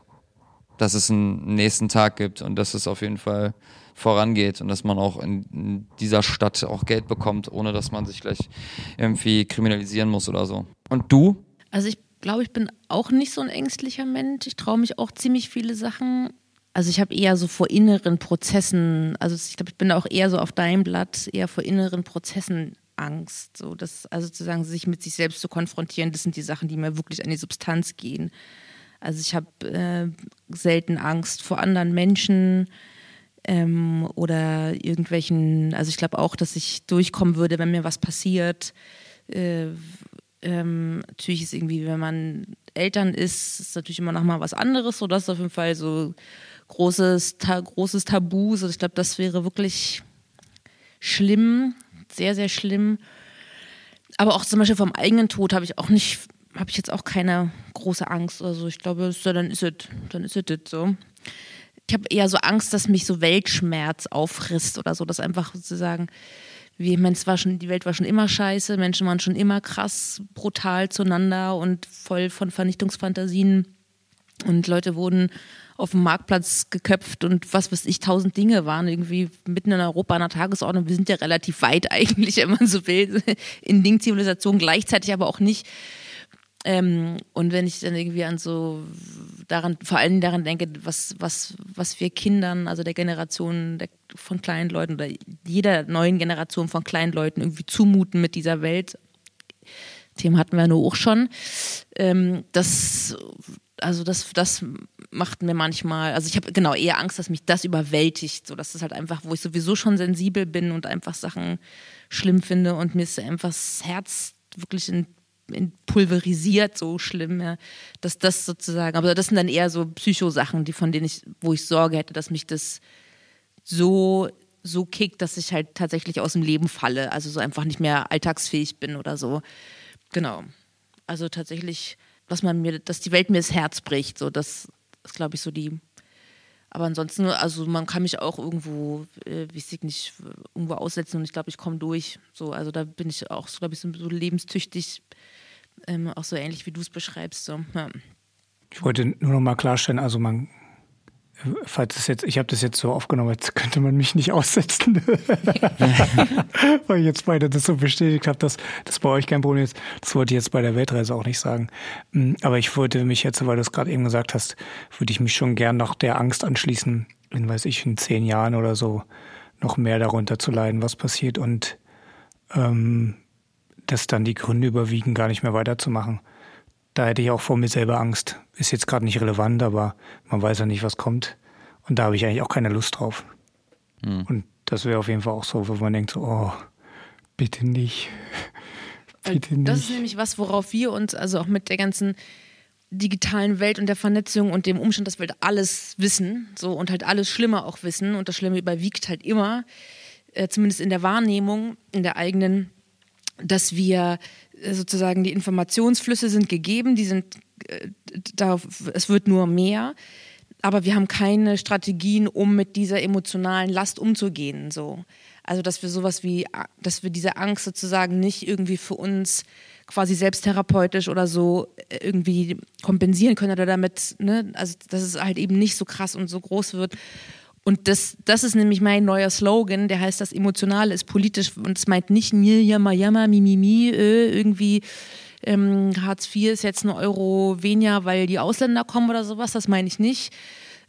dass es einen nächsten Tag gibt und dass es auf jeden Fall vorangeht und dass man auch in, dieser Stadt auch Geld bekommt, ohne dass man sich gleich irgendwie kriminalisieren muss oder so. Und du? Also ich glaube, ich bin auch nicht so ein ängstlicher Mensch. Ich traue mich auch ziemlich viele Sachen. Also ich habe eher so vor inneren Prozessen, also ich glaube, ich bin auch eher so auf deinem Blatt, eher vor inneren Prozessen Angst. So das, also zu sich mit sich selbst zu konfrontieren, das sind die Sachen, die mir wirklich an die Substanz gehen. Also ich habe äh, selten Angst vor anderen Menschen ähm, oder irgendwelchen, also ich glaube auch, dass ich durchkommen würde, wenn mir was passiert. Äh, ähm, natürlich ist irgendwie, wenn man Eltern ist, ist natürlich immer noch mal was anderes. So, das ist auf jeden Fall so großes, ta großes Tabu. So, ich glaube, das wäre wirklich schlimm, sehr, sehr schlimm. Aber auch zum Beispiel vom eigenen Tod habe ich auch nicht, habe ich jetzt auch keine große Angst. Also ich glaube, so, dann ist es, dann ist es so. Ich habe eher so Angst, dass mich so Weltschmerz auffrisst oder so, dass einfach sozusagen, wie, ich meine, es war schon, die Welt war schon immer scheiße, Menschen waren schon immer krass brutal zueinander und voll von Vernichtungsfantasien und Leute wurden auf dem Marktplatz geköpft und was weiß ich, tausend Dinge waren irgendwie mitten in Europa an der Tagesordnung. Wir sind ja relativ weit eigentlich, wenn man so will, in Ding-Zivilisation, gleichzeitig aber auch nicht. Ähm, und wenn ich dann irgendwie an so daran, vor allem daran denke, was, was, was wir Kindern, also der Generation der, von kleinen Leuten oder jeder neuen Generation von kleinen Leuten irgendwie zumuten mit dieser Welt, Thema hatten wir nur auch schon. Ähm, das, also das, das macht mir manchmal, also ich habe genau eher Angst, dass mich das überwältigt, so dass das halt einfach, wo ich sowieso schon sensibel bin und einfach Sachen schlimm finde und mir ist einfach das Herz wirklich in pulverisiert so schlimm, ja, dass das sozusagen, aber das sind dann eher so Psychosachen, die von denen ich, wo ich Sorge hätte, dass mich das so so kickt, dass ich halt tatsächlich aus dem Leben falle, also so einfach nicht mehr alltagsfähig bin oder so. Genau. Also tatsächlich dass man mir, dass die Welt mir das Herz bricht. So, das ist, glaube ich, so die. Aber ansonsten, also man kann mich auch irgendwo, äh, ich nicht, irgendwo aussetzen und ich glaube, ich komme durch. So, also da bin ich auch, glaube ich, so, so lebenstüchtig, ähm, auch so ähnlich wie du es beschreibst. So, ja. Ich wollte nur noch mal klarstellen, also man falls es jetzt, ich habe das jetzt so aufgenommen, jetzt könnte man mich nicht aussetzen, weil ich jetzt beide das so bestätigt habe, dass das bei euch kein Problem ist. Das wollte ich jetzt bei der Weltreise auch nicht sagen. Mm, aber ich wollte mich jetzt, weil du es gerade eben gesagt hast, würde ich mich schon gern noch der Angst anschließen, in weiß ich, in zehn Jahren oder so noch mehr darunter zu leiden, was passiert und ähm, dass dann die Gründe überwiegen, gar nicht mehr weiterzumachen. Da hätte ich auch vor mir selber Angst. Ist jetzt gerade nicht relevant, aber man weiß ja nicht, was kommt. Und da habe ich eigentlich auch keine Lust drauf. Mhm. Und das wäre auf jeden Fall auch so, wo man denkt so, oh, bitte nicht. bitte nicht. Das ist nämlich was, worauf wir uns, also auch mit der ganzen digitalen Welt und der Vernetzung und dem Umstand, dass wir alles wissen, so und halt alles Schlimme auch wissen und das Schlimme überwiegt halt immer, äh, zumindest in der Wahrnehmung, in der eigenen, dass wir sozusagen die Informationsflüsse sind gegeben, die sind äh, da, es wird nur mehr, aber wir haben keine Strategien, um mit dieser emotionalen Last umzugehen. So. Also dass wir sowas wie, dass wir diese Angst sozusagen nicht irgendwie für uns quasi selbsttherapeutisch oder so äh, irgendwie kompensieren können oder damit, ne, also dass es halt eben nicht so krass und so groß wird. Und das, das ist nämlich mein neuer Slogan, der heißt, das Emotionale ist politisch und es meint nicht mir, jammer, jammer, mimimi, äh, irgendwie ähm, Hartz IV ist jetzt ein Euro weniger, weil die Ausländer kommen oder sowas, das meine ich nicht.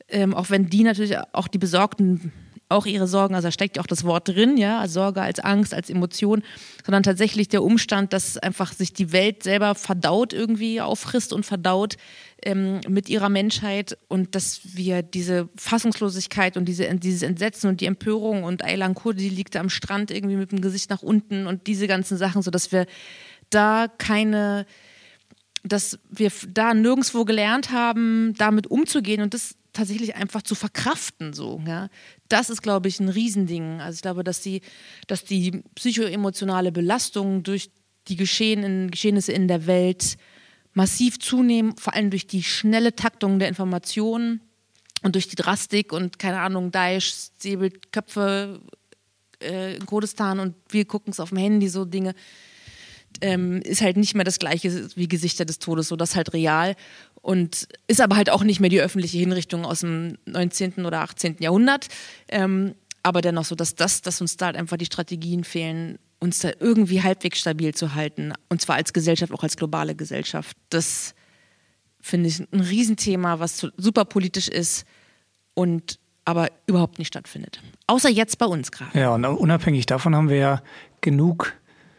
Ähm, auch wenn die natürlich auch die Besorgten auch ihre Sorgen, also da steckt ja auch das Wort drin, ja, Sorge, als Angst, als Emotion, sondern tatsächlich der Umstand, dass einfach sich die Welt selber verdaut irgendwie, auffrisst und verdaut ähm, mit ihrer Menschheit und dass wir diese Fassungslosigkeit und diese, dieses Entsetzen und die Empörung und Aylan Kurdi liegt am Strand irgendwie mit dem Gesicht nach unten und diese ganzen Sachen, sodass wir da keine dass wir da nirgendwo gelernt haben, damit umzugehen und das tatsächlich einfach zu verkraften. So, ja. Das ist, glaube ich, ein Riesending. Also ich glaube, dass die, dass die psychoemotionale Belastung durch die Geschehen, Geschehnisse in der Welt massiv zunehmen, vor allem durch die schnelle Taktung der Informationen und durch die Drastik und keine Ahnung, Daesh säbelt Köpfe äh, in Kurdistan und wir gucken es auf dem Handy, so Dinge. Ähm, ist halt nicht mehr das gleiche wie Gesichter des Todes, so das halt real und ist aber halt auch nicht mehr die öffentliche Hinrichtung aus dem 19. oder 18. Jahrhundert. Ähm, aber dennoch so, dass das, dass uns da halt einfach die Strategien fehlen, uns da irgendwie halbwegs stabil zu halten. Und zwar als Gesellschaft, auch als globale Gesellschaft. Das finde ich ein Riesenthema, was super politisch ist und aber überhaupt nicht stattfindet. Außer jetzt bei uns gerade. Ja, und unabhängig davon haben wir ja genug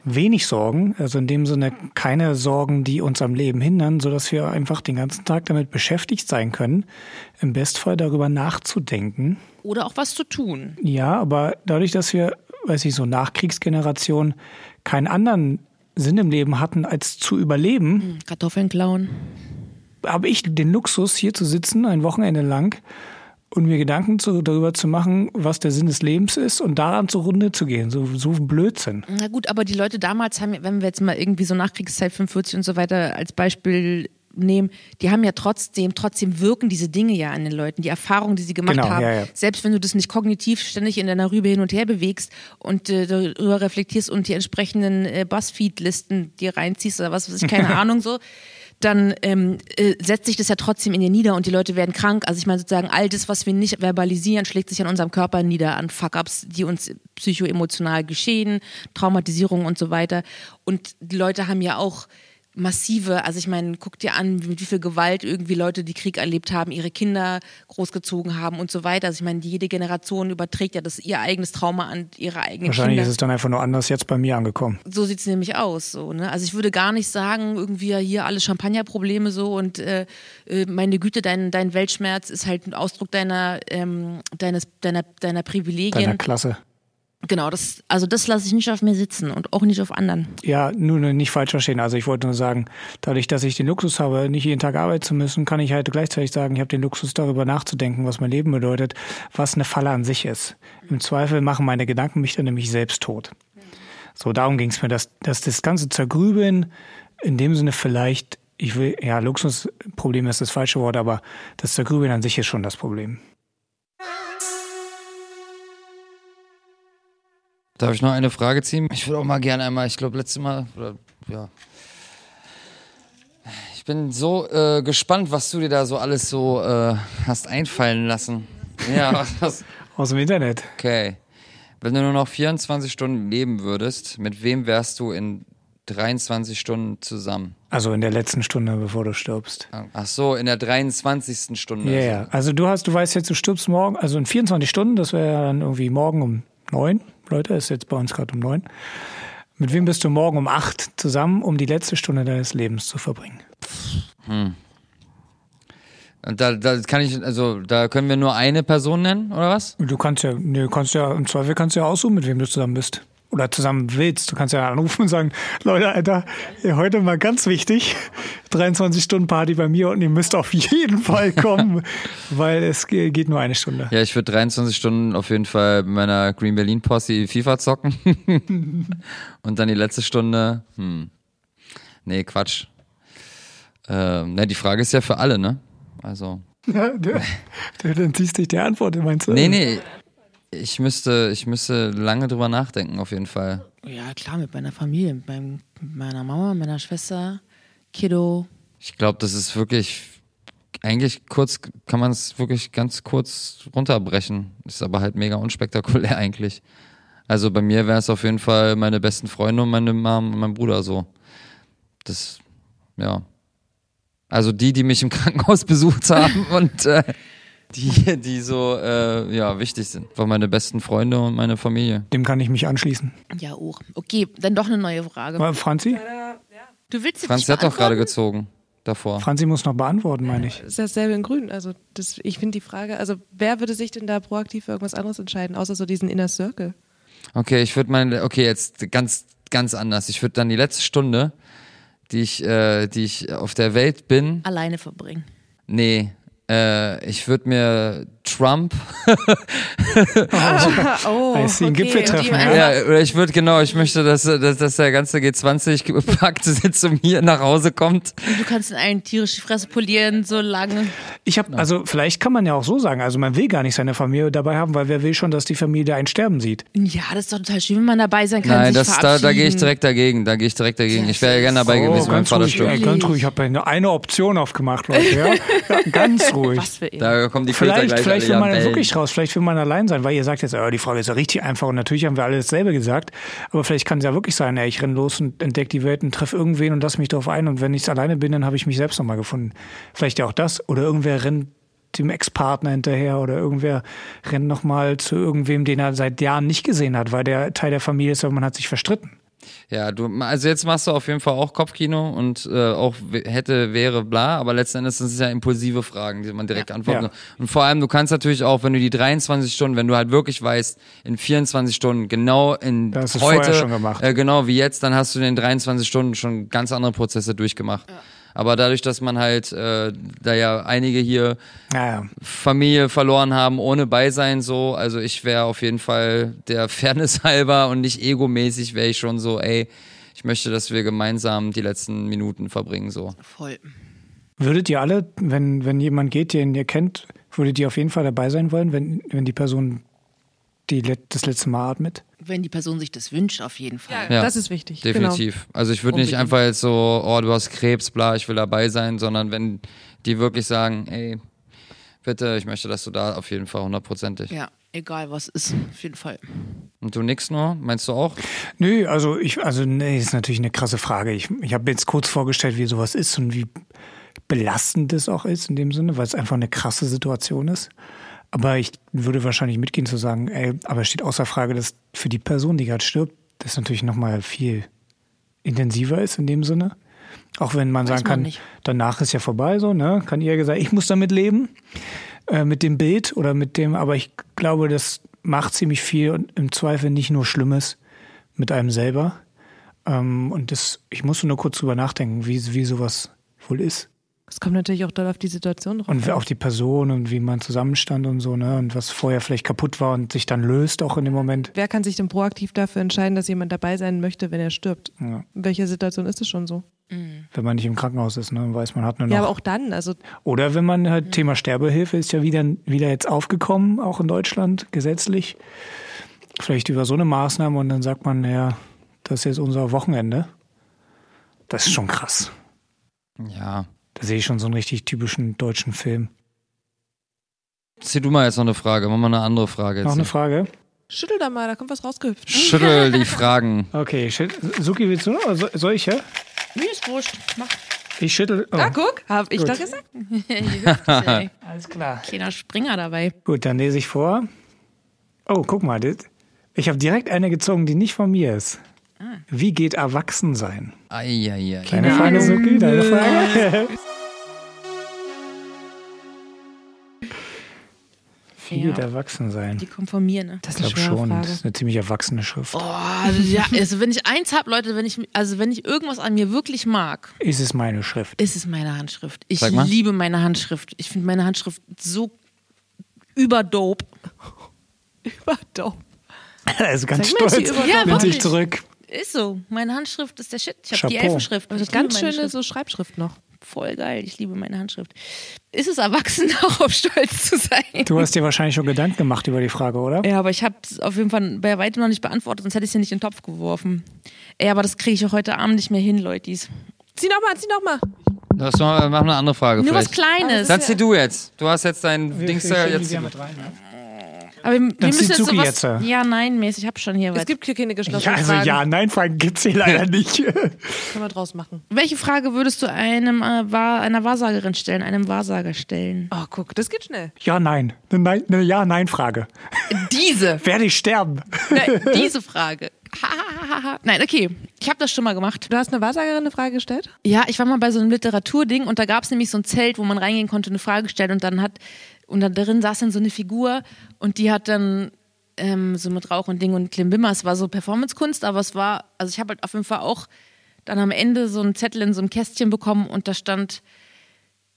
wenig Sorgen, also in dem Sinne keine Sorgen, die uns am Leben hindern, sodass wir einfach den ganzen Tag damit beschäftigt sein können, im Bestfall darüber nachzudenken. Oder auch was zu tun. Ja, aber dadurch, dass wir, weiß ich, so Nachkriegsgeneration keinen anderen Sinn im Leben hatten, als zu überleben. Hm, Kartoffeln klauen. Habe ich den Luxus, hier zu sitzen, ein Wochenende lang und mir Gedanken zu, darüber zu machen, was der Sinn des Lebens ist und daran zugrunde zu gehen. So, so Blödsinn. Na gut, aber die Leute damals haben, wenn wir jetzt mal irgendwie so Nachkriegszeit 45 und so weiter als Beispiel nehmen, die haben ja trotzdem, trotzdem wirken diese Dinge ja an den Leuten, die Erfahrungen, die sie gemacht Genau, haben. ja, ja. Selbst wenn du das nicht kognitiv ständig in deiner Rübe hin und her bewegst und äh, darüber reflektierst und die entsprechenden äh, Buzzfeed-Listen dir reinziehst oder was weiß ich, keine Ahnung so, dann ähm, äh, setzt sich das ja trotzdem in dir nieder und die Leute werden krank. Also ich meine sozusagen, all das, was wir nicht verbalisieren, schlägt sich an unserem Körper nieder, an Fuck-ups, die uns psychoemotional geschehen, Traumatisierung und so weiter. Und die Leute haben ja auch massive, also ich meine, guck dir an, mit wie viel Gewalt irgendwie Leute, die Krieg erlebt haben, ihre Kinder großgezogen haben und so weiter. Also ich meine, jede Generation überträgt ja das ihr eigenes Trauma an ihre eigenen Wahrscheinlich Kinder ist es dann einfach nur anders jetzt bei mir angekommen. so sieht's nämlich aus. So, ne? Also ich würde gar nicht sagen, irgendwie ja hier alle Champagnerprobleme so und äh, äh, meine Güte, dein, dein Weltschmerz ist halt ein Ausdruck deiner, ähm, deines, deiner, deiner Privilegien. Deiner Klasse. Genau, das, also das lasse ich nicht auf mir sitzen und auch nicht auf anderen. Ja, nur nicht falsch verstehen. Also ich wollte nur sagen, dadurch, dass ich den Luxus habe, nicht jeden Tag arbeiten zu müssen, kann ich halt gleichzeitig sagen, ich habe den Luxus darüber nachzudenken, was mein Leben bedeutet, was eine Falle an sich ist. Im Zweifel machen meine Gedanken mich dann nämlich selbst tot. So, darum ging es mir, dass, dass das ganze Zergrübeln in dem Sinne vielleicht, ich will, ja, Luxusproblem ist das falsche Wort, aber das Zergrübeln an sich ist schon das Problem. Darf ich noch eine Frage ziehen? Ich würde auch mal gerne einmal, ich glaube, letztes Mal, oder, ja. Ich bin so äh, gespannt, was du dir da so alles so äh, hast einfallen lassen. Ja, was, was, Aus dem Internet. okay. Wenn du nur noch 24 Stunden leben würdest, mit wem wärst du in 23 Stunden zusammen? Also in der letzten Stunde, bevor du stirbst. Ach so, in der 23. Stunde. Ja, ja. Also du hast, du weißt jetzt, du stirbst morgen, also in 24 Stunden, das wäre ja dann irgendwie morgen um neun, Leute, ist jetzt bei uns gerade um neun. Mit wem bist du morgen um acht zusammen, um die letzte Stunde deines Lebens zu verbringen? Und da, da kann ich, also da können wir nur eine Person nennen, oder was? Du kannst ja, nee, du kannst ja, im Zweifel kannst du ja aussuchen, mit wem du zusammen bist. Oder zusammen willst. Du kannst ja anrufen und sagen, Leute, Alter, heute mal ganz wichtig, 23 Stunden Party bei mir und ihr müsst auf jeden Fall kommen, weil es ge- geht nur eine Stunde. Ja, ich würde 23 Stunden auf jeden Fall mit meiner Green Berlin Posse FIFA zocken. Und dann die letzte Stunde, hm. Nee, Quatsch. Ähm, ne, die Frage ist ja für alle, ne? Also. Ja, du, du, dann ziehst dich die Antwort, meinst du? Nee, nee. Ich müsste, ich müsste lange drüber nachdenken, auf jeden Fall. Ja, klar, mit meiner Familie, mit, meinem, meiner Mama, meiner Schwester, Kiddo. Ich glaube, das ist wirklich, eigentlich kurz, kann man es wirklich ganz kurz runterbrechen. Ist aber halt mega unspektakulär eigentlich. Also bei mir wäre es auf jeden Fall meine besten Freunde und meine Mom und mein Bruder so. Das, ja. Also die, die mich im Krankenhaus besucht haben und äh, die, die so, äh, ja, wichtig sind. War meine besten Freunde und meine Familie. Dem kann ich mich anschließen. Ja, auch. Okay, dann doch eine neue Frage. Aber Franzi? Du willst jetzt Franz nicht hat doch gerade gezogen davor. Franzi muss noch beantworten, meine ich. ist dasselbe in Grün. Also das, ich finde die Frage, also wer würde sich denn da proaktiv für irgendwas anderes entscheiden, außer so diesen Inner Circle? Okay, ich würde meine, okay, jetzt ganz, ganz anders. Ich würde dann die letzte Stunde, die ich, äh, die ich auf der Welt bin, Alleine verbringen. nee, äh, ich würde mir Trump, oh, see, ein Gipfeltreffen, ja. ich würde genau, ich möchte, dass, dass, dass der ganze G20 gepackt sitzt und hier nach Hause kommt. Und du kannst in allen tierisch die Fresse polieren, so lange. Ich habe, also vielleicht kann man ja auch so sagen, also man will gar nicht seine Familie dabei haben, weil wer will schon, dass die Familie einen sterben sieht. Ja, das ist doch total schön, wenn man dabei sein kann. Nein, sich das, da, da gehe ich direkt dagegen, da gehe ich direkt dagegen. Ich wäre ja gerne dabei gewesen beim Oh, ganz ruhig, Vatersturm. ey, ganz ruhig. Ich habe eine, eine Option aufgemacht, Leute. Ja? Ja, ganz ruhig. Was für ihn. Da kommen die Vielleicht, gleich vielleicht will man wirklich raus, vielleicht will man allein sein, weil ihr sagt jetzt, oh, die Frage ist ja richtig einfach und natürlich haben wir alle dasselbe gesagt, aber vielleicht kann es ja wirklich sein, ey, ich renn los und entdecke die Welt und treffe irgendwen und lass mich drauf ein und wenn ich alleine bin, dann habe ich mich selbst nochmal gefunden. Vielleicht ja auch das oder irgendwer rennt dem Ex-Partner hinterher oder irgendwer rennt nochmal zu irgendwem, den er seit Jahren nicht gesehen hat, weil der Teil der Familie ist, aber man hat sich verstritten. Ja, du, also jetzt machst du auf jeden Fall auch Kopfkino und äh, auch hätte, wäre, bla, aber letzten Endes sind es ja impulsive Fragen, die man direkt antworten Ja. Und vor allem, du kannst natürlich auch, wenn du die 23 Stunden, wenn du halt wirklich weißt, in 24 Stunden, genau in heute, vorher schon gemacht. Äh, genau wie jetzt, dann hast du in den 23 Stunden schon ganz andere Prozesse durchgemacht. Aber dadurch, dass man halt, äh, da ja einige hier Naja. Familie verloren haben ohne Beisein so, also ich wäre auf jeden Fall der Fairness halber und nicht egomäßig wäre ich schon so, ey, ich möchte, dass wir gemeinsam die letzten Minuten verbringen so. Voll. Würdet ihr alle, wenn, wenn jemand geht, den ihr kennt, würdet ihr auf jeden Fall dabei sein wollen, wenn, wenn die Person die, let- das letzte Mal atmet? Wenn die Person sich das wünscht, auf jeden Fall. Ja, das ist wichtig. Genau. Definitiv. Also ich würde nicht einfach jetzt so, oh, du hast Krebs, bla, ich will dabei sein, sondern wenn die wirklich sagen, ey, bitte, ich möchte, dass du da auf jeden Fall hundertprozentig. Ja, egal was ist, auf jeden Fall. Und du nix nur? Meinst du auch? Nö, also ich, also nee, ist natürlich eine krasse Frage. Ich, ich habe mir jetzt kurz vorgestellt, wie sowas ist und wie belastend es auch ist in dem Sinne, weil es einfach eine krasse Situation ist. Aber ich würde wahrscheinlich mitgehen zu sagen, ey, aber es steht außer Frage, dass für die Person, die gerade stirbt, das natürlich nochmal viel intensiver ist in dem Sinne. Auch wenn man Weiß sagen man kann, nicht. danach ist ja vorbei, so, ne? Kann ihr gesagt, ich muss damit leben, äh, mit dem Bild oder mit dem, aber ich glaube, das macht ziemlich viel und im Zweifel nicht nur Schlimmes mit einem selber. Ähm, und das, ich musste nur kurz drüber nachdenken, wie, wie sowas wohl ist. Es kommt natürlich auch doll auf die Situation drauf. Und auf die Person und wie man zusammenstand und so, ne? Und was vorher vielleicht kaputt war und sich dann löst auch in dem Moment. Wer kann sich denn proaktiv dafür entscheiden, dass jemand dabei sein möchte, wenn er stirbt? Ja. In welcher Situation ist es schon so? Wenn man nicht im Krankenhaus ist, ne? Und weiß, man hat nur noch. Ja, aber auch dann, also Oder wenn man halt Thema Sterbehilfe ist ja wieder, wieder jetzt aufgekommen, auch in Deutschland, gesetzlich. Vielleicht über so eine Maßnahme und dann sagt man, ja, das ist jetzt unser Wochenende. Das ist schon krass. Ja. Da sehe ich schon so einen richtig typischen deutschen Film. Zieh du mal jetzt noch eine Frage, mach mal eine andere Frage. Jetzt. Noch eine Frage? schüttel da mal, da kommt was rausgehüpft. Schüttel die Fragen. Okay, Suki, willst du noch? Oder so- Soll ich, ja? Mir ist wurscht. Mach. Ich schüttel. Oh, Ah, guck, hab ich Gut. doch gesagt. Alles klar. Kleiner Springer dabei. Gut, dann lese ich vor. Oh, guck mal, das- ich habe direkt eine gezogen, die nicht von mir ist. Wie geht Erwachsensein? Eieiei. Deine Frage, Suki, deine Frage. Geht Ja. Erwachsensein? Die kommt von mir, ne? Das Ich ist glaube schon, Frage. das ist eine ziemlich erwachsene Schrift. Oh, ja, also wenn ich eins habe, Leute, wenn ich, also wenn ich irgendwas an mir wirklich mag, Ist es meine Schrift? ist es meine Handschrift. Ich liebe meine Handschrift. Ich finde meine Handschrift so überdope. Überdope. Er ist ganz Sag stolz, Ja, nimmt sich zurück. Ist so. Meine Handschrift ist der Shit. Ich habe die. Elfenschrift. Also ganz schöne Schrift. so Schreibschrift noch. Voll geil. Ich liebe meine Handschrift. Ist es erwachsen, darauf stolz zu sein? Du hast dir wahrscheinlich schon Gedanken gemacht über die Frage, oder? Ja, aber ich habe es auf jeden Fall bei weitem noch nicht beantwortet, sonst hätte ich es ja nicht in den Topf geworfen. Ey, aber das kriege ich auch heute Abend nicht mehr hin, Leutis. Zieh noch mal, zieh noch mal. Das mal, mach eine andere Frage Nur was vielleicht. Kleines. Dann zieh du jetzt. Du hast jetzt dein Dings da Wir jetzt. schieben die mit rein, ja. Aber wir, wir Dann müssen jetzt sowas. jetzt, ja. Ja, nein, mäßig. Ich habe schon hier was. Es gibt hier keine Ja, geschlossenen also Fragen. ja, nein, Fragen gibt's hier leider nicht. Können wir draus machen. Welche Frage würdest du einem äh, Wahr- einer Wahrsagerin stellen, einem Wahrsager stellen? Oh, guck, das geht schnell. Ja, nein. Eine nein, eine Ja-Nein-Frage. Diese. Werde ich sterben? Nein, diese Frage. Ha, ha, ha, ha. Nein, okay. Ich habe das schon mal gemacht. Du hast eine Wahrsagerin eine Frage gestellt? Ja, ich war mal bei so einem Literaturding und da gab es nämlich so ein Zelt, wo man reingehen konnte und eine Frage stellen und dann hat, und dann darin saß dann so eine Figur und die hat dann ähm, so mit Rauch und Ding und Klimbimmer, es war so Performancekunst, aber es war, also ich habe halt auf jeden Fall auch dann am Ende so einen Zettel in so einem Kästchen bekommen und da stand,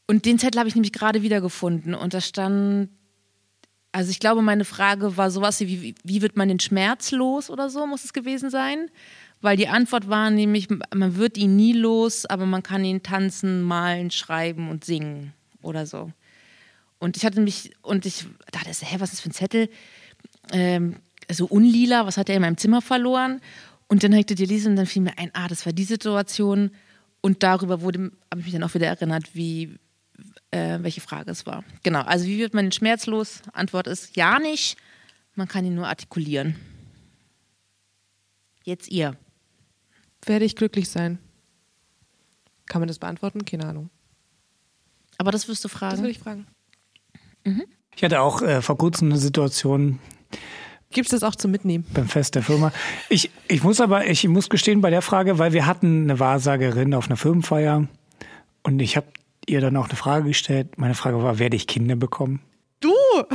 und den Zettel habe ich nämlich gerade wiedergefunden und da stand, also ich glaube, meine Frage war sowas wie, wie, wie wird man den Schmerz los oder so, muss es gewesen sein. Weil die Antwort war nämlich, man wird ihn nie los, aber man kann ihn tanzen, malen, schreiben und singen oder so. Und ich hatte mich, und ich dachte, hä, was ist das für ein Zettel? Ähm, so unlila, was hat er in meinem Zimmer verloren? Und dann ich das gelesen und dann fiel mir ein, ah, das war die Situation. Und darüber wurde, habe ich mich dann auch wieder erinnert, wie, äh, welche Frage es war. Genau, also wie wird man den Schmerz los? Antwort ist ja nicht, man kann ihn nur artikulieren. Jetzt ihr. Werde ich glücklich sein? Kann man das beantworten? Keine Ahnung. Aber das wirst du Das fragen. würde ich fragen. Ich hatte auch äh, vor kurzem eine Situation Gibt es das auch zum Mitnehmen? beim Fest der Firma. Ich, ich muss aber, ich muss gestehen bei der Frage, weil wir hatten eine Wahrsagerin auf einer Firmenfeier und ich habe ihr dann auch eine Frage gestellt. Meine Frage war, werde ich Kinder bekommen? Du!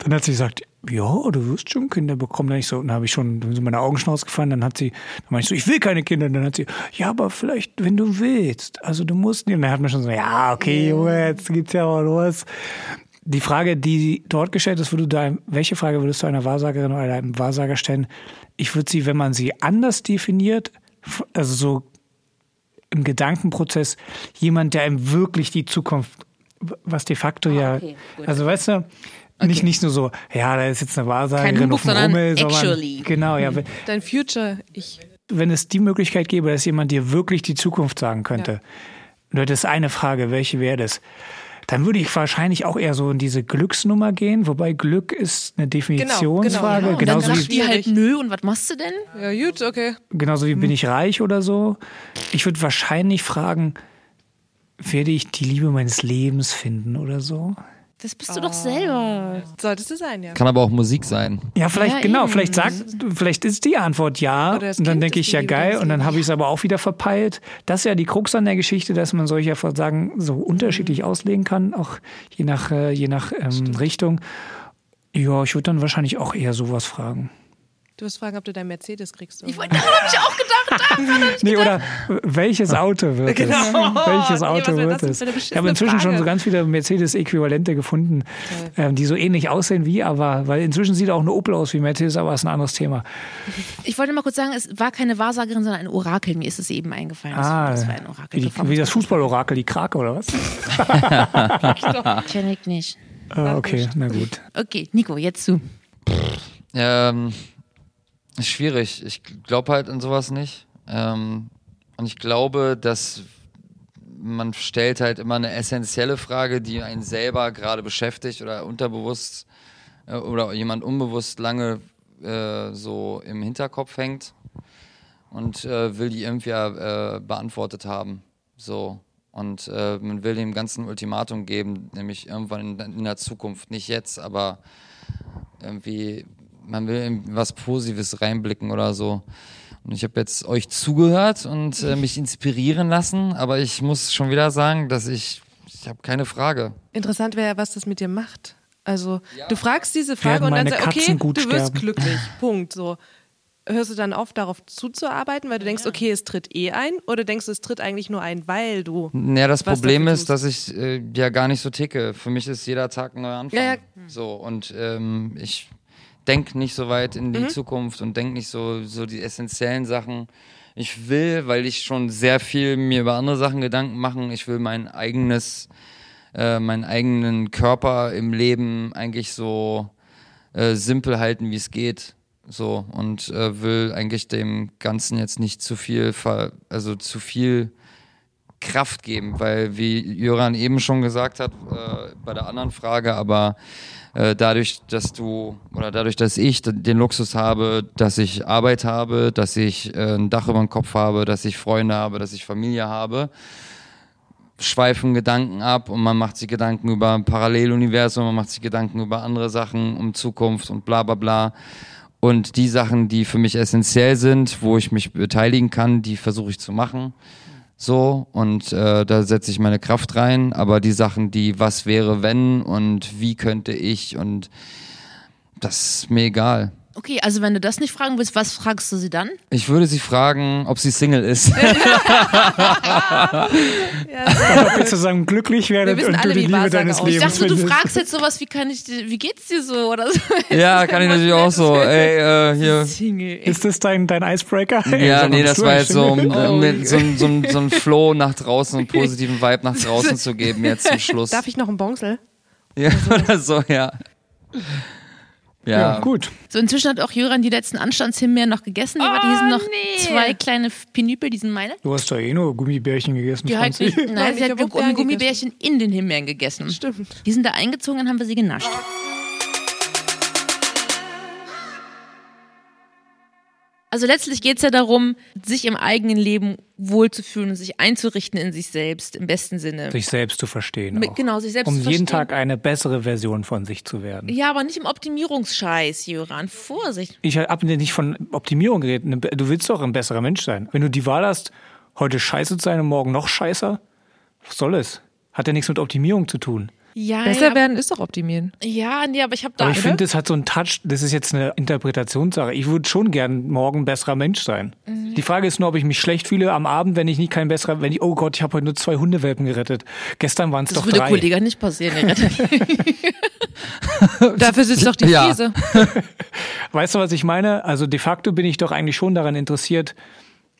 Dann hat sie gesagt, ja, du wirst schon Kinder bekommen. Dann ich so, dann habe ich schon, dann sind meine Augen gefallen, dann hat sie, dann meinte ich so, ich will keine Kinder. Dann hat sie, ja, aber vielleicht, wenn du willst. Also du musst nicht. Und dann hat man schon so, ja, okay, Junge, jetzt geht's ja mal los. Die Frage, die dort gestellt ist, würde du welche Frage würdest du einer Wahrsagerin oder einem Wahrsager stellen? Ich würde sie, wenn man sie anders definiert, also so im Gedankenprozess, jemand, der einem wirklich die Zukunft, was de facto ah, ja, okay, also weißt du, Okay. Nicht, nicht nur so, ja, da ist jetzt eine Wahrsagerin Kein Humbug, auf dem Rummel, sondern genau, ja. Wenn, Dein Future, ich. Wenn es die Möglichkeit gäbe, dass jemand dir wirklich die Zukunft sagen könnte, ja. nur das ist eine Frage, welche wäre das? Dann würde ich wahrscheinlich auch eher so in diese Glücksnummer gehen, wobei Glück ist eine Definitionsfrage. Genau, genau. genau. Genauso dann sagt die halt nö und was machst du denn? Ja, gut, okay. Genauso wie hm. bin ich reich oder so. Ich würde wahrscheinlich fragen, werde ich die Liebe meines Lebens finden oder so? Das bist du oh. doch selber. Solltest du sein, ja. Kann aber auch Musik sein. Ja, vielleicht, ja, genau, eben. vielleicht sagt, vielleicht ist die Antwort ja. Und dann denke ich, ja geil, und dann habe ich es aber auch wieder verpeilt. Das ist ja die Krux an der Geschichte, dass man solche Versagen so unterschiedlich mhm. auslegen kann, auch je nach, äh, je nach ähm, Richtung. Ja, ich würde dann wahrscheinlich auch eher sowas fragen. Du wirst fragen, ob du deinen Mercedes kriegst. Ich wollte, daran habe ich auch gedacht. nee, oder welches Auto wird genau. es? Welches Auto nee, wird es? Ich habe inzwischen Frage. schon so ganz viele Mercedes-Äquivalente gefunden, okay. die so ähnlich aussehen wie, aber, weil inzwischen sieht auch eine Opel aus wie Mercedes, aber ist ein anderes Thema. Ich wollte mal kurz sagen, es war keine Wahrsagerin, sondern ein Orakel. Mir ist es eben eingefallen. Ah, das war ein Orakel. Wie, wie das Fußballorakel, die Krake oder was? Kenne ich nicht. Ah, okay, na gut. Okay, Nico, jetzt zu. Ähm, Schwierig. Ich glaube halt an sowas nicht. Ähm, und ich glaube, dass man stellt halt immer eine essentielle Frage, die einen selber gerade beschäftigt oder unterbewusst äh, oder jemand unbewusst lange äh, so im Hinterkopf hängt und äh, will die irgendwie äh, beantwortet haben. So. Und äh, man will dem ganzen Ultimatum geben, nämlich irgendwann in, in der Zukunft. Nicht jetzt, aber irgendwie man will was Positives reinblicken oder so. Und ich habe jetzt euch zugehört und äh, mich inspirieren lassen, aber ich muss schon wieder sagen, dass ich, ich habe keine Frage. Interessant wäre, was das mit dir macht. Also ja. du fragst diese Frage und dann sagst, okay, du wirst sterben. glücklich. Punkt. So. Hörst du dann auf, darauf zuzuarbeiten, weil du denkst, okay, es tritt eh ein? Oder denkst du, es tritt eigentlich nur ein, weil du. Ja, das Problem ist, dass ich äh, ja gar nicht so ticke. Für mich ist jeder Tag ein neuer Anfang. Ja, ja. So, und ähm, ich denk nicht so weit in die mhm. Zukunft und denk nicht so, so die essentiellen Sachen. Ich will, weil ich schon sehr viel mir über andere Sachen Gedanken machen, ich will mein eigenes, äh, meinen eigenen Körper im Leben eigentlich so äh, simpel halten, wie es geht. So, und äh, will eigentlich dem Ganzen jetzt nicht zu viel, also zu viel Kraft geben, weil wie Jöran eben schon gesagt hat, äh, bei der anderen Frage, aber äh, dadurch, dass du oder dadurch, dass ich den Luxus habe, dass ich Arbeit habe, dass ich äh, ein Dach über dem Kopf habe, dass ich Freunde habe, dass ich Familie habe, schweifen Gedanken ab und man macht sich Gedanken über ein Paralleluniversum, man macht sich Gedanken über andere Sachen, um Zukunft und bla bla bla. Und die Sachen, die für mich essentiell sind, wo ich mich beteiligen kann, die versuche ich zu machen so und äh, da setze ich meine Kraft rein, aber die Sachen, die was wäre wenn und wie könnte ich und das ist mir egal. Okay, also wenn du das nicht fragen willst, was fragst du sie dann? Ich würde sie fragen, ob sie Single ist. ja, ob ihr zusammen glücklich werdet und du die Liebe deines Lebens Ich dachte, du fragst jetzt sowas, wie kann ich, wie geht's dir so oder so. Ja, kann ich natürlich auch so. Ey, äh, hier. Single. Ist das dein, dein Icebreaker? Ja, nee, das war jetzt so, um, oh, mit so, so, so ein Flow nach draußen, einen positiven Vibe nach draußen zu geben jetzt zum Schluss. Darf ich noch einen Bonsel? Ja, oder so, ja. Ja. ja. gut. So, inzwischen hat auch Jöran die letzten Anstandshimbeeren noch gegessen. Oh, hier sind noch nee. zwei kleine Pinüpel, die sind meine. Du hast doch eh nur Gummibärchen gegessen, die. Halt nicht, nein, sie hat Gummibärchen in den Himbeeren gegessen. Stimmt. Die sind da eingezogen, dann haben wir sie genascht. Also letztlich geht es ja darum, sich im eigenen Leben wohlzufühlen und sich einzurichten in sich selbst, im besten Sinne. Sich selbst zu verstehen. Mit, genau, sich selbst um zu verstehen. jeden Tag eine bessere Version von sich zu werden. Ja, aber nicht im Optimierungsscheiß, Jöran. Vorsicht. Ich habe nicht von Optimierung geredet. Du willst doch ein besserer Mensch sein. Wenn du die Wahl hast, heute scheiße zu sein und morgen noch scheißer, was soll es? Hat ja nichts mit Optimierung zu tun. Ja, Besser ja, werden ist doch optimieren. ja, nee, aber ich habe da. Aber ich finde, das hat so einen Touch, das ist jetzt eine Interpretationssache. Ich würde schon gern morgen ein besserer Mensch sein. Mhm. Die Frage ist nur, ob ich mich schlecht fühle am Abend, wenn ich nicht kein besserer, wenn ich, oh Gott, ich habe heute nur zwei Hundewelpen gerettet. Gestern waren es das doch würde drei. Kollege nicht passieren. Dafür sitzt doch die Ja. Krise. Weißt du, was ich meine? Also de facto bin ich doch eigentlich schon daran interessiert,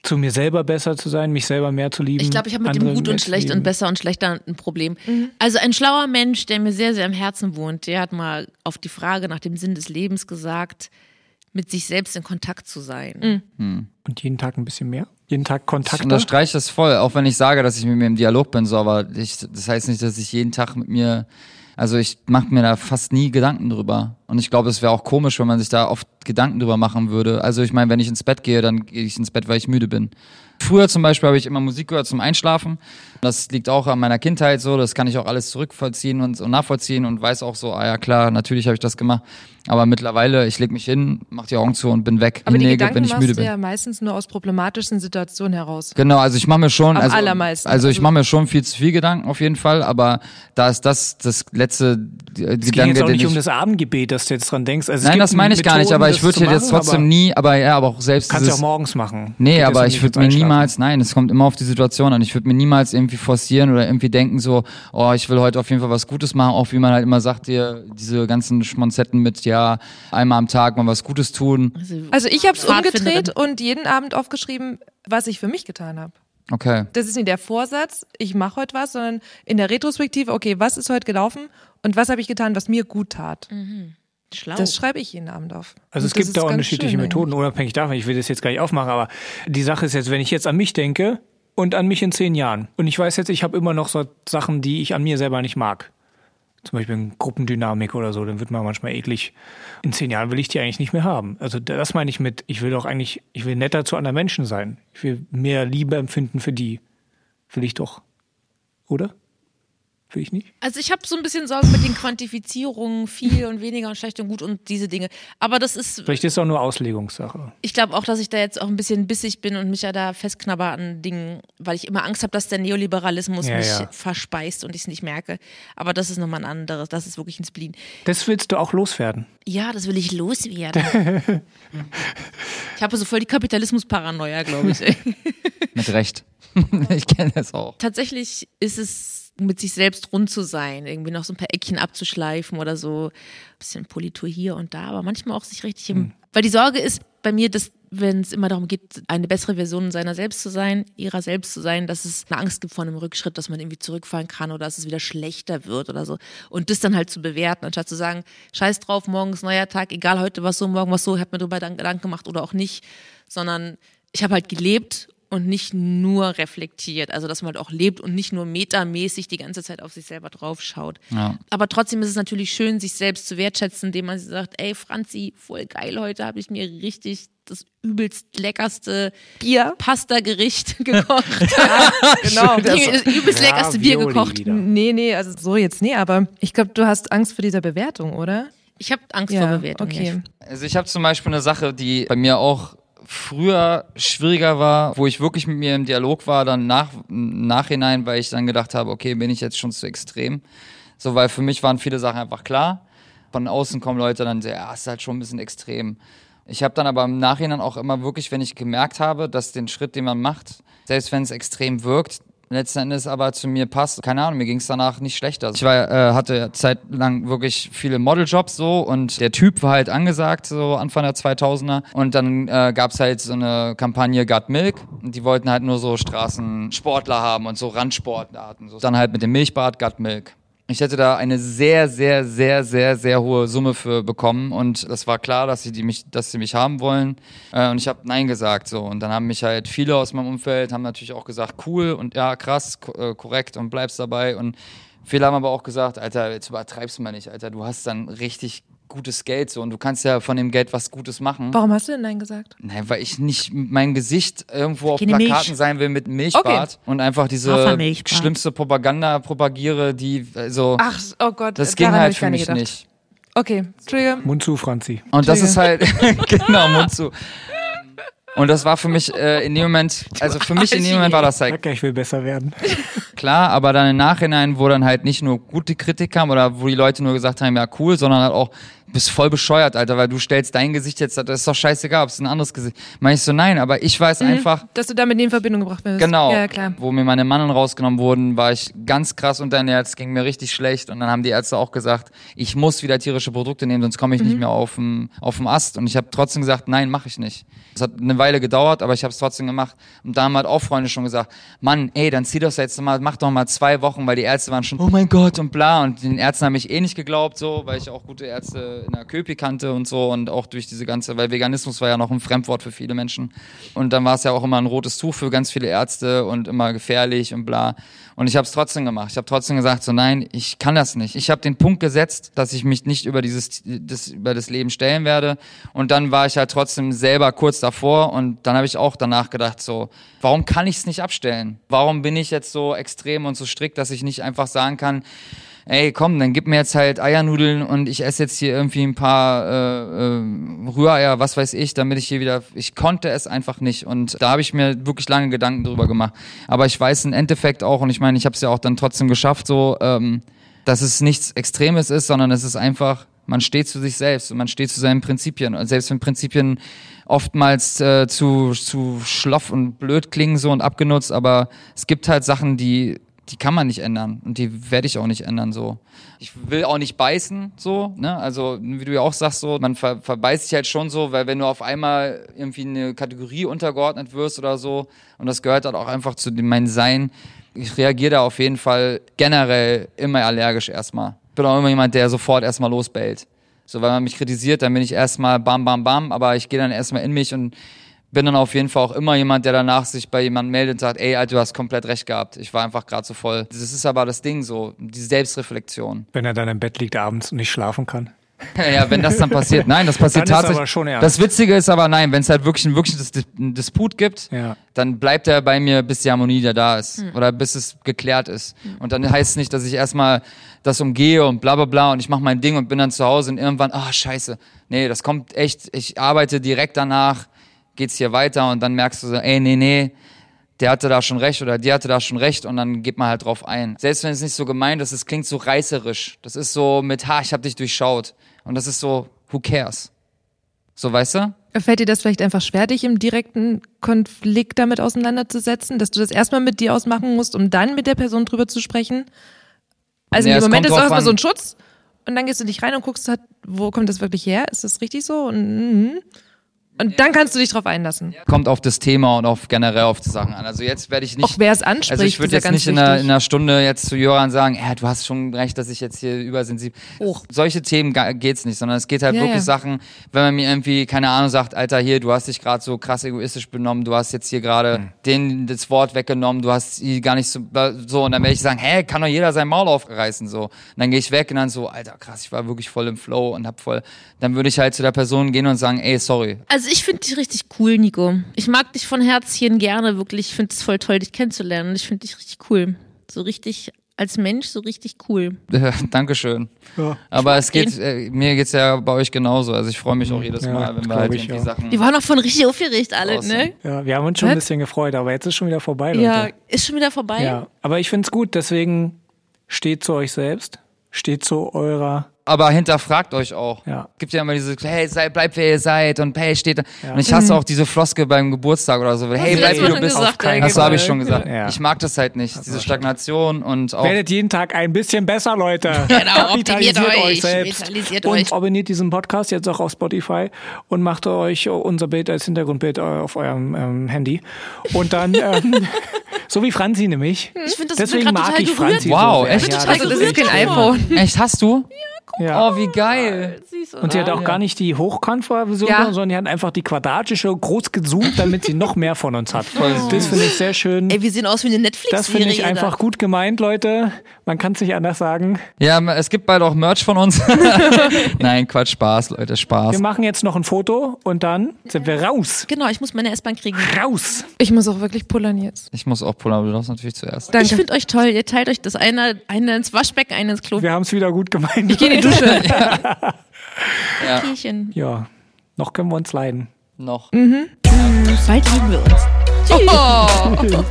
zu mir selber besser zu sein, mich selber mehr zu lieben. Ich glaube, ich habe mit dem Gut und Schlecht lieben. und Besser und Schlechter ein Problem. Also ein schlauer Mensch, der mir sehr, sehr am Herzen wohnt, der hat mal auf die Frage nach dem Sinn des Lebens gesagt, mit sich selbst in Kontakt zu sein. Und jeden Tag ein bisschen mehr? Jeden Tag Ich Kontakt? unterstreiche das voll, auch wenn ich sage, dass ich mit mir im Dialog bin, so, aber ich, das heißt nicht, dass ich jeden Tag mit mir, also ich mache mir da fast nie Gedanken drüber. Und ich glaube, es wäre auch komisch, wenn man sich da oft Gedanken drüber machen würde. Also ich meine, wenn ich ins Bett gehe, dann gehe ich ins Bett, weil ich müde bin. Früher zum Beispiel habe ich immer Musik gehört zum Einschlafen. Das liegt auch an meiner Kindheit so, das kann ich auch alles zurückvollziehen und, und nachvollziehen und weiß auch so, ah ja klar, natürlich habe ich das gemacht. Aber mittlerweile, ich leg mich hin, mach die Augen zu und bin weg. Aber die Hinlege, Gedanken wenn ich machst müde du bin. ja meistens nur aus problematischen Situationen heraus. Genau, also ich mache mir schon, Am also, allermeisten. also ich Also- mache mir schon viel zu viel Gedanken auf jeden Fall, aber da ist das das letzte es ging Gedanke, jetzt auch nicht ich, um das Abendgebet, dass du jetzt dran denkst. Also Nein, das meine ich gar nicht, Methoden, aber ich würde jetzt trotzdem aber nie, aber ja, aber auch selbst Kannst du auch morgens machen. Nee, Geht aber ich würde mir niemals, nein, es kommt immer auf die Situation an. Ich würde mir niemals irgendwie forcieren oder irgendwie denken so, oh, ich will heute auf jeden Fall was Gutes machen, auch wie man halt immer sagt, dir diese ganzen Schmonzetten mit, ja, einmal am Tag mal was Gutes tun. Also ich habe es umgedreht und jeden Abend aufgeschrieben, was ich für mich getan habe. Okay. Das ist nicht der Vorsatz, ich mache heute was, sondern in der Retrospektive, okay, was ist heute gelaufen und was habe ich getan, was mir gut tat. Schlau. Das schreibe ich jeden Abend auf. Also es Und das gibt da unterschiedliche schön Methoden, unabhängig davon. Ich will das jetzt gar nicht aufmachen, aber die Sache ist jetzt, wenn ich jetzt an mich denke und an mich in zehn Jahren und ich weiß jetzt, ich habe immer noch so Sachen, die ich an mir selber nicht mag. Zum Beispiel Gruppendynamik oder so, dann wird man manchmal eklig. In zehn Jahren will ich die eigentlich nicht mehr haben. Also das meine ich mit, ich will doch eigentlich, ich will netter zu anderen Menschen sein. Ich will mehr Liebe empfinden für die. Will ich doch. Oder? Will ich nicht? Also ich habe so ein bisschen Sorgen mit den Quantifizierungen, viel und weniger und schlecht und gut und diese Dinge. Aber das ist, Vielleicht ist es auch nur Auslegungssache. ich glaube auch, dass ich da jetzt auch ein bisschen bissig bin und mich ja da festknabber an Dingen, weil ich immer Angst habe, dass der Neoliberalismus Ja, mich ja. verspeist und ich es nicht merke. Aber das ist nochmal ein anderes, das ist wirklich ein Spleen. Das willst du auch loswerden. Ja, das will ich loswerden. ich habe so voll die Kapitalismus-Paranoia, glaube ich. Mit Recht. ich kenne das auch. Tatsächlich ist es mit sich selbst rund zu sein, irgendwie noch so ein paar Eckchen abzuschleifen oder so. Ein bisschen Politur hier und da, aber manchmal auch sich richtig im. Weil die Sorge ist bei mir, dass, wenn es immer darum geht, eine bessere Version seiner selbst zu sein, ihrer selbst zu sein, dass es eine Angst gibt vor einem Rückschritt, dass man irgendwie zurückfallen kann oder dass es wieder schlechter wird oder so. Und das dann halt zu bewerten, anstatt zu sagen, scheiß drauf, morgen ist neuer Tag, egal heute was so, morgen was so, ich habe mir darüber Gedanken gemacht oder auch nicht, sondern ich habe halt gelebt und nicht nur reflektiert. Also, dass man halt auch lebt und nicht nur metamäßig die ganze Zeit auf sich selber draufschaut. Ja. Aber trotzdem ist es natürlich schön, sich selbst zu wertschätzen, indem man sagt, ey Franzi, voll geil, heute habe ich mir richtig das übelst leckerste Bier. Pasta-Gericht gekocht. Genau. das übelst Ja, leckerste Bier gekocht. wieder. Nee, nee, also so jetzt nee, aber ich glaube, du hast Angst vor dieser Bewertung, oder? Ich habe Angst vor Bewertung. okay. Also ich habe zum Beispiel eine Sache, die bei mir auch früher schwieriger war, wo ich wirklich mit mir im Dialog war, dann nach, im Nachhinein, weil ich dann gedacht habe, okay, bin ich jetzt schon zu extrem. So, weil für mich waren viele Sachen einfach klar. Von außen kommen Leute dann, so, ja, ist halt schon ein bisschen extrem. Ich habe dann aber im Nachhinein auch immer wirklich, wenn ich gemerkt habe, dass den Schritt, den man macht, selbst wenn es extrem wirkt, letzten Endes aber zu mir passt. Keine Ahnung, mir ging es danach nicht schlechter. Ich war, äh, hatte zeitlang wirklich viele Modeljobs so und der Typ war halt angesagt, so Anfang der 2000er. Und dann äh, gab es halt so eine Kampagne Got Milk und die wollten halt nur so Straßensportler haben und so Randsportarten. So. Dann halt mit dem Milchbad Got Milk. Ich hätte da eine sehr, sehr, sehr, sehr, sehr hohe Summe für bekommen und das war klar, dass sie die mich, dass sie mich haben wollen. Äh, und ich habe nein gesagt so. Und dann haben mich halt viele aus meinem Umfeld haben natürlich auch gesagt cool und ja krass äh, korrekt und bleibst dabei. Und viele haben aber auch gesagt Alter jetzt übertreibst du mal nicht Alter. Du hast dann richtig gutes Geld so und du kannst ja von dem Geld was Gutes machen. Warum hast du denn Nein gesagt? Nein, weil ich nicht meinem Gesicht irgendwo auf Keine Plakaten Milch. sein will mit Milchbad und einfach diese schlimmste Propaganda propagiere, die also Ach, oh Gott, das ging daran hab halt ich für gar mich gedacht. nicht. Okay, Entschuldige. Mund zu, Franzi. Und das ist halt genau Mund zu. Und das war für mich äh, in dem Moment, also für mich in dem Moment war das halt Okay, ich will besser werden. klar, aber dann im Nachhinein, wo dann halt nicht nur gute Kritik kam oder wo die Leute nur gesagt haben, ja cool, sondern halt auch, bist voll bescheuert, Alter, weil du stellst dein Gesicht jetzt, das ist doch scheißegal, ob es ein anderes Gesicht. Meine ich so, nein, aber ich weiß einfach, Dass du damit in Verbindung gebracht wirst. Genau. Ja, klar. Wo mir meine Mannen rausgenommen wurden, war ich ganz krass unterernährt. Es ging mir richtig schlecht. Und dann haben die Ärzte auch gesagt, ich muss wieder tierische Produkte nehmen, sonst komme ich nicht mehr auf dem Ast. Und ich habe trotzdem gesagt, nein, mache ich nicht. Es hat eine Weile gedauert, aber ich habe es trotzdem gemacht. Und da haben halt auch Freunde schon gesagt, Mann, ey, dann zieh das jetzt mal, mach doch mal zwei Wochen, weil die Ärzte waren schon, oh mein Gott und bla. Und den Ärzten habe ich eh nicht geglaubt, so, weil ich auch gute Ärzte in der Köpi kannte und so und auch durch diese ganze, weil Veganismus war ja noch ein Fremdwort für viele Menschen. Und dann war es ja auch immer ein rotes Tuch für ganz viele Ärzte und immer gefährlich und bla. Und ich habe es trotzdem gemacht. Ich habe trotzdem gesagt, so nein, ich kann das nicht. Ich habe den Punkt gesetzt, dass ich mich nicht über dieses das, über das Leben stellen werde. Und dann war ich halt trotzdem selber kurz davor und dann habe ich auch danach gedacht, so, warum kann ich es nicht abstellen? Warum bin ich jetzt so extrem und so strikt, dass ich nicht einfach sagen kann, ey, komm, dann gib mir jetzt halt Eiernudeln und ich esse jetzt hier irgendwie ein paar äh, äh, Rühreier, was weiß ich, damit ich hier wieder, ich konnte es einfach nicht und da habe ich mir wirklich lange Gedanken drüber gemacht. Aber ich weiß im Endeffekt auch und ich meine, ich habe es ja auch dann trotzdem geschafft, so, ähm, dass es nichts Extremes ist, sondern es ist einfach, man steht zu sich selbst und man steht zu seinen Prinzipien und selbst wenn Prinzipien oftmals äh, zu, zu schloff und blöd klingen so und abgenutzt, aber es gibt halt Sachen, die die kann man nicht ändern und die werde ich auch nicht ändern so. Ich will auch nicht beißen so, ne? Also wie du ja auch sagst so, man ver verbeißt sich halt schon so, weil wenn du auf einmal irgendwie eine Kategorie untergeordnet wirst oder so und das gehört halt auch einfach zu dem mein Sein. Ich reagiere da auf jeden Fall generell immer allergisch erstmal. Ich bin auch immer jemand, der sofort erstmal losbellt. So, wenn man mich kritisiert, dann bin ich erstmal bam, bam, bam, aber ich gehe dann erstmal in mich und bin dann auf jeden Fall auch immer jemand, der danach sich bei jemandem meldet und sagt, ey, Alter, du hast komplett recht gehabt. Ich war einfach gerade so voll. Das ist aber das Ding so, die Selbstreflexion. Wenn er dann im Bett liegt abends und nicht schlafen kann. ja, wenn das dann passiert. Nein, das passiert Dann ist tatsächlich. aber schon ernst. Das Witzige ist aber, nein, wenn es halt wirklich ein ein Disput gibt, Ja. dann bleibt er bei mir, bis die Harmonie wieder da ist. Oder bis es geklärt ist. Und dann heißt es nicht, dass ich erstmal das umgehe und bla bla bla und ich mache mein Ding und bin dann zu Hause und irgendwann, ah, scheiße. Nee, das kommt echt, ich arbeite direkt danach, geht's hier weiter und dann merkst du so, ey, nee, nee, der hatte da schon recht oder die hatte da schon recht und dann geht man halt drauf ein. Selbst wenn es nicht so gemeint ist, es klingt so reißerisch. Das ist so mit, ha, ich hab dich durchschaut. Und das ist so, who cares? So, weißt du? Fällt dir das vielleicht einfach schwer, dich im direkten Konflikt damit auseinanderzusetzen, dass du das erstmal mit dir ausmachen musst, um dann mit der Person drüber zu sprechen? Also Ja, im es Moment ist drauf erstmal so ein Schutz und dann gehst du dich rein und guckst, halt, wo kommt das wirklich her? Ist das richtig so? Und, mhm. Und dann kannst du dich drauf einlassen. Kommt auf das Thema und auf generell auf die Sachen an. Also jetzt werde ich nicht. Auch wer es anspricht, Also ich würde ja jetzt ganz nicht in einer, in einer Stunde jetzt zu Joran sagen, ja, du hast schon recht, dass ich jetzt hier übersensibel. Och. Solche Themen geht's nicht, sondern es geht halt Ja, wirklich ja. Sachen, wenn man mir irgendwie, keine Ahnung, sagt, Alter, hier, du hast dich gerade so krass egoistisch benommen, du hast jetzt hier gerade Hm. den das Wort weggenommen, du hast sie gar nicht so, so und dann werde ich sagen, hä, kann doch jeder sein Maul aufreißen, so. Und dann gehe ich weg und dann so, Alter, krass, ich war wirklich voll im Flow und hab voll, dann würde ich halt zu der Person gehen und sagen, ey, sorry. Also ich finde dich richtig cool, Nico. Ich mag dich von Herzchen gerne, wirklich. Ich finde es voll toll, dich kennenzulernen. Ich finde dich richtig cool. So richtig als Mensch, so richtig cool. Dankeschön. Ja. Aber es geht, äh, mir geht's ja bei euch genauso. Also ich freue mich auch jedes Ja, Mal, wenn wir halt ich, irgendwie ja. Sachen. Die waren auch von richtig aufgeregt alle, Draußen. ne? Ja, wir haben uns schon ein Was? bisschen gefreut, aber jetzt ist schon wieder vorbei, Leute. Ja, ist schon wieder vorbei. Ja, aber ich find's gut, deswegen steht zu euch selbst, steht zu eurer, Aber hinterfragt euch auch. Ja. Gibt ja immer diese, hey, sei, bleibt wer ihr seid und hey, steht da. Ja. Und ich hasse auch diese Floske beim Geburtstag oder so. Hey, bleib wie du bist. gesagt, Das habe ich schon gesagt. Ja. Ich mag das halt nicht. diese Stagnation und auch. werdet jeden Tag ein bisschen besser, Leute. Genau, optimiert euch, euch selbst. vitalisiert und euch. abonniert diesen Podcast jetzt auch auf Spotify und macht euch unser Bild als Hintergrundbild auf eurem ähm, Handy. Und dann, ähm, so wie Franzi nämlich. Ich finde das Deswegen mag total ich gerührt. Franzi Wow, so sehr. echt? Ja, Also das ist kein iPhone. Echt, hast du? Ja. Oh, wie geil. Süß, Und sie hat auch gar nicht die Hochkant-Version, Ja. sondern die hat einfach die quadratische groß gezoomt, damit sie noch mehr von uns hat. Das finde ich sehr schön. Ey, wir sehen aus wie eine Das Netflix-Serie. finde ich einfach da. gut gemeint, Leute. Man kann es nicht anders sagen. Ja, es gibt bald auch Merch von uns. Nein, Quatsch, Spaß, Leute, Spaß. Wir machen jetzt noch ein Foto und dann sind wir raus. Genau, ich muss meine S-Bahn kriegen. Raus. Ich muss auch wirklich pullern jetzt. Ich muss auch pullern, aber du darfst natürlich zuerst. Danke. Ich finde euch toll. Ihr teilt euch das eine, eine ins Waschbecken, eine ins Klo. Wir haben es wieder gut gemeint. ich gehe die Dusche. Ja, Tierchen. Ja, noch können wir uns leiden. noch. Tschüss. Bald lieben wir uns. Tschüss.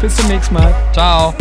Bis zum nächsten Mal. Ciao.